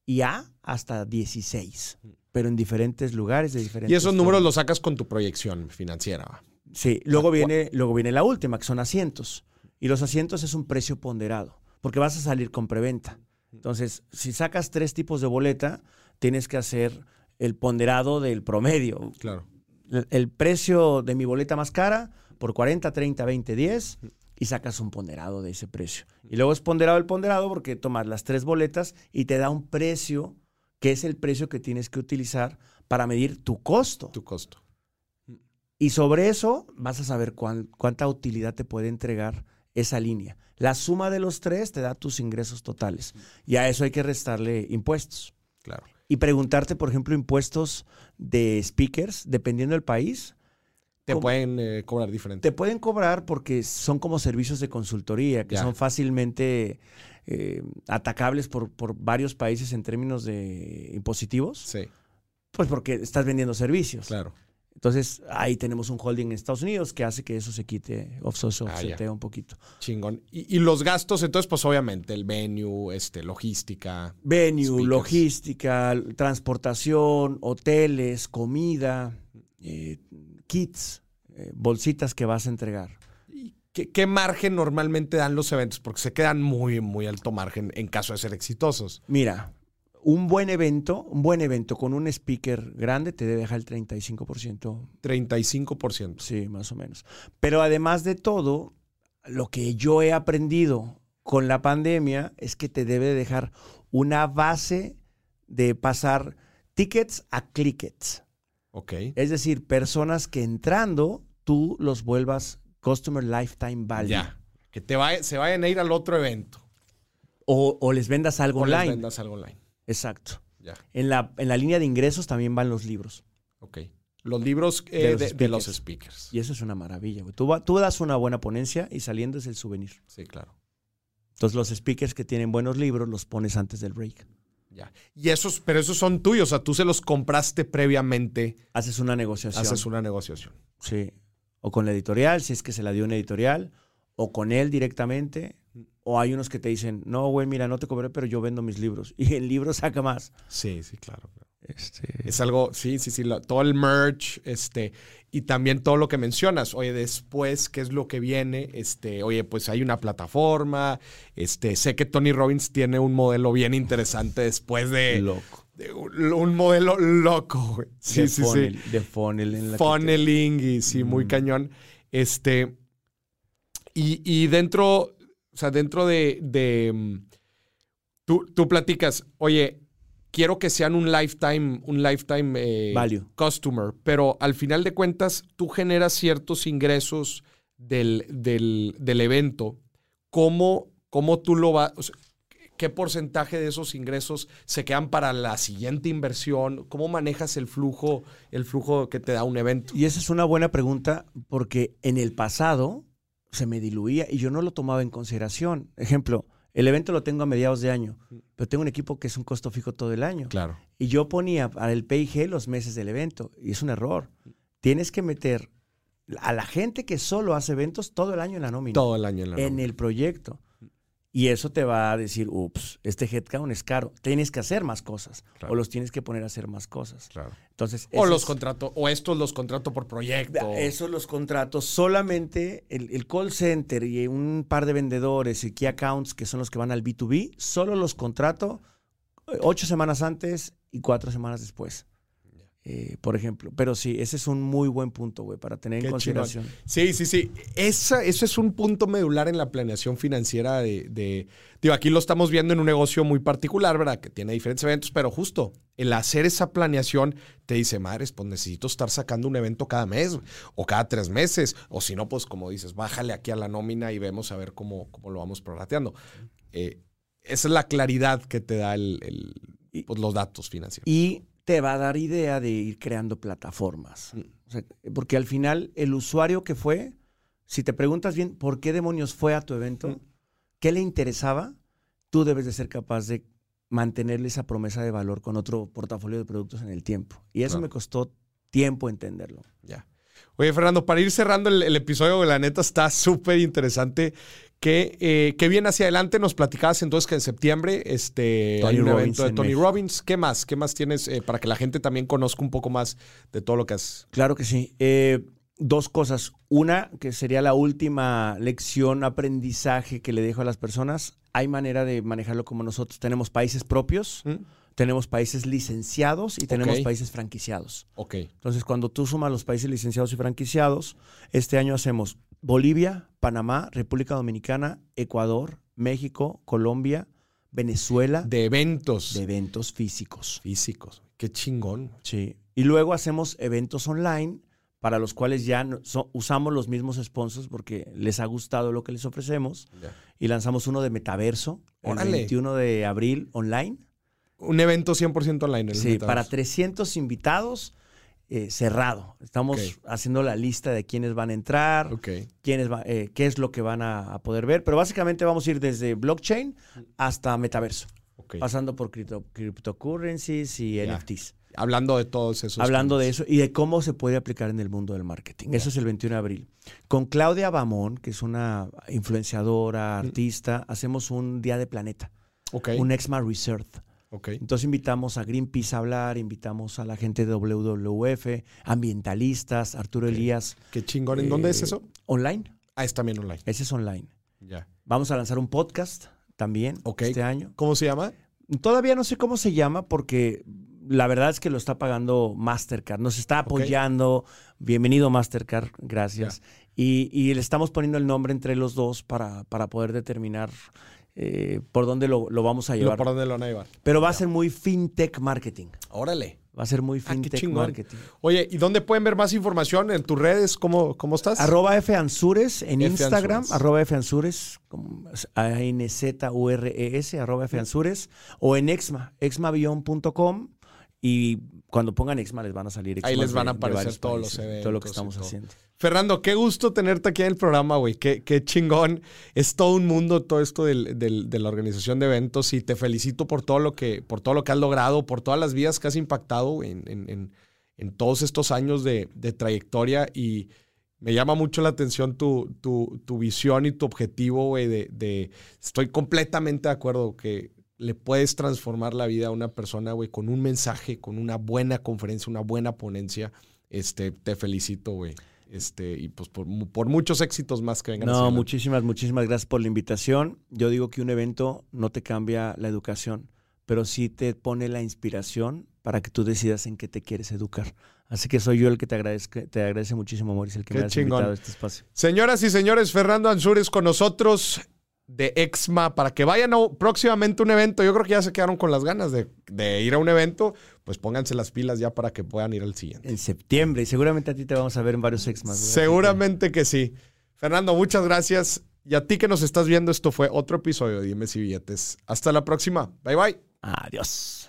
y A hasta 16, pero en diferentes lugares de diferentes. Y esos números los sacas con tu proyección financiera. Sí, luego viene, luego viene la última, que son asientos. Y los asientos es un precio ponderado, porque vas a salir con preventa. Entonces, si sacas tres tipos de boleta, tienes que hacer el ponderado del promedio. Claro. El, el precio de mi boleta más cara por 40, 30, 20, 10 y sacas un ponderado de ese precio. Y luego es ponderado el ponderado porque tomas las tres boletas y te da un precio que es el precio que tienes que utilizar para medir tu costo. Tu costo. Y sobre eso vas a saber cuánta utilidad te puede entregar esa línea. La suma de los tres te da tus ingresos totales. Y a eso hay que restarle impuestos. Claro. Y preguntarte, por ejemplo, impuestos de speakers, dependiendo del país. Te pueden eh, cobrar diferente. Te pueden cobrar porque son como servicios de consultoría, que son fácilmente eh, atacables por, por, varios países en términos de impositivos. Sí. Pues porque estás vendiendo servicios. Claro. Entonces, ahí tenemos un holding en Estados Unidos que hace que eso se quite, o se ah, un poquito. Chingón. Y, los gastos, entonces, pues obviamente, el venue, este, logística. Venue, logística, transportación, hoteles, comida, eh, kits, eh, bolsitas que vas a entregar. ¿Qué, ¿Qué, margen normalmente dan los eventos? Porque se quedan muy, muy alto margen en caso de ser exitosos. Mira, un buen evento, un buen evento con un speaker grande te debe dejar el 35%. 35%. Sí, más o menos. Pero además de todo, lo que yo he aprendido con la pandemia es que te debe dejar una base de pasar tickets a clickets. Ok. Es decir, personas que entrando tú los vuelvas Customer Lifetime Value. Ya. Que te se vayan a ir al otro evento. O, les vendas algo online. Les vendas algo online. Exacto. En, la, en la línea de ingresos también van los libros. Ok. Los libros eh, de, los speakers. Y eso es una maravilla, Tú, tú das una buena ponencia y saliendo es el souvenir. Sí, claro. Entonces los speakers que tienen buenos libros los pones antes del break. Ya. Y esos, pero esos son tuyos, o sea, tú se los compraste previamente. Haces una negociación. Haces una negociación. Sí. O con la editorial, si es que se la dio una editorial, o con él directamente. O hay unos que te dicen, no, güey, mira, no te cobré, pero yo vendo mis libros. (laughs) Y el libro saca más. Sí, sí, claro. Este... Es algo, sí, sí, sí, todo el merch, este, y también todo lo que mencionas. Oye, después, ¿qué es lo que viene? Este, oye, pues hay una plataforma. Este, sé que Tony Robbins tiene un modelo bien interesante después de. Loco. un, modelo loco, güey. Sí, sí, sí. De funnel en la Funneling y sí, muy cañón. Este. Y, y dentro o sea, dentro de, mm, tú, tú, platicas, oye, quiero que sean un lifetime, un lifetime eh, Value. customer, pero al final de cuentas tú generas ciertos ingresos del, del, evento. ¿Cómo, ¿Cómo, tú lo vas? ¿Qué porcentaje de esos ingresos se quedan para la siguiente inversión? ¿Cómo manejas el flujo, el flujo que te da un evento? Y esa es una buena pregunta porque en el pasado se me diluía y yo no lo tomaba en consideración. Ejemplo, el evento lo tengo a mediados de año, pero tengo un equipo que es un costo fijo todo el año. Claro. Y yo ponía para el PIG los meses del evento y es un error. Tienes que meter a la gente que solo hace eventos todo el año en la nómina. Todo el año en la nómina. En el proyecto. Y eso te va a decir, ups, este headcount es caro. Tienes que hacer más cosas. O los tienes que poner a hacer más cosas. Claro. Entonces, o los contrato, o estos los contrato por proyecto. Esos los contratos. Solamente el, call center y un par de vendedores y key accounts, que son los que van al B2B, solo los contrato eh, ocho semanas antes y cuatro semanas después. Eh, por ejemplo. Pero sí, ese es un muy buen punto, güey, para tener en consideración. Sí, sí, sí. Esa, eso es un punto medular en la planeación financiera de, Digo, aquí lo estamos viendo en un negocio muy particular, ¿verdad? Que tiene diferentes eventos, pero justo el hacer esa planeación te dice, madres, pues necesito estar sacando un evento cada mes o cada tres meses. O si no, pues como dices, bájale aquí a la nómina y vemos a ver cómo, cómo lo vamos prorrateando. Eh, esa es la claridad que te da el, pues, los datos financieros. Y te va a dar idea de ir creando plataformas. Mm. porque al final el usuario que fue, si te preguntas bien por qué demonios fue a tu evento, mm. qué le interesaba, tú debes de ser capaz de mantenerle esa promesa de valor con otro portafolio de productos en el tiempo. Y eso me costó tiempo entenderlo. Ya. Oye, Fernando, para ir cerrando el, el episodio, la neta está súper interesante que, eh, viene hacia adelante. Nos platicabas entonces que en septiembre este, hay un evento de Tony Robbins. ¿Qué más? ¿Qué más tienes eh, para que la gente también conozca un poco más de todo lo que has? Claro que sí. Eh, dos cosas. Una, que sería la última lección, aprendizaje que le dejo a las personas. Hay manera de manejarlo como nosotros. Tenemos países propios. ¿Mm? tenemos países licenciados y tenemos países franquiciados. Ok. Entonces, cuando tú sumas los países licenciados y franquiciados, este año hacemos Bolivia, Panamá, República Dominicana, Ecuador, México, Colombia, Venezuela. De eventos. De eventos físicos. Físicos. Qué chingón. Sí. Y luego hacemos eventos online para los cuales ya usamos los mismos sponsors porque les ha gustado lo que les ofrecemos. Y lanzamos uno de metaverso el 21 de abril online. Un evento 100% online. sí, para 300 invitados. Eh, cerrado. Estamos haciendo la lista de quiénes van a entrar, quiénes eh, qué es lo que van a, poder ver, pero básicamente vamos a ir desde blockchain hasta metaverso, pasando por cryptocurrencies y NFTs. Hablando de todos esos. Hablando de eso y de cómo se puede aplicar en el mundo del marketing. Eso es el 21 de abril. Con Claudia Bamón, que es una influenciadora, artista, hacemos un día de planeta. Un Exma Research. Entonces invitamos a Greenpeace a hablar, invitamos a la gente de WWF, ambientalistas, Arturo Elías. Qué chingón. ¿En dónde es eh, eso? Online. Ah, es también online. Ese es online. Ya. Vamos a lanzar un podcast también este año. ¿Cómo se llama? Todavía no sé cómo se llama porque la verdad es que lo está pagando Mastercard. Nos está apoyando. Bienvenido Mastercard, gracias. Y, le estamos poniendo el nombre entre los dos para, para poder determinar eh, por dónde lo, vamos a llevar. Por dónde lo van a llevar. Pero va a ser muy fintech marketing. Órale. Va a ser muy ah, fintech marketing. Oye, ¿y dónde pueden ver más información? ¿En tus redes? ¿Cómo, cómo estás? Arroba F Ansures en Instagram. Arroba F Ansures, A-N-Z-U-R-E-S, arroba F Ansures. O en Exma, exmavion.com. Y cuando pongan Exma les van a salir Ahí les van a aparecer todos los eventos. Todo lo que estamos haciendo. Fernando, qué gusto tenerte aquí en el programa, güey. Qué, qué, chingón. Es todo un mundo todo esto del, de la organización de eventos y te felicito por todo lo que, por todo lo que has logrado, por todas las vidas que has impactado en, en, en, todos estos años de, de, trayectoria y me llama mucho la atención tu, tu, tu visión y tu objetivo, güey, de, de, estoy completamente de acuerdo que le puedes transformar la vida a una persona, güey, con un mensaje, con una buena conferencia, una buena ponencia. Este, te felicito, güey. Este, y pues por, muchos éxitos más que vengan. No, muchísimas, muchísimas gracias por la invitación. Yo digo que un evento no te cambia la educación, pero sí te pone la inspiración para que tú decidas en qué te quieres educar. Así que soy yo el que te agradece, te agradece muchísimo, Mauricio, el que me has invitado a este espacio. Señoras y señores, Fernando Ansures con nosotros de Exma para que vayan próximamente a un evento. Yo creo que ya se quedaron con las ganas de, de, ir a un evento. Pues pónganse las pilas ya para que puedan ir al siguiente. En septiembre. Y seguramente a ti te vamos a ver en varios Exmas. Seguramente que sí. Fernando, muchas gracias. Y a ti que nos estás viendo, esto fue otro episodio de Dime si Billetes. Hasta la próxima. Bye bye. Adiós.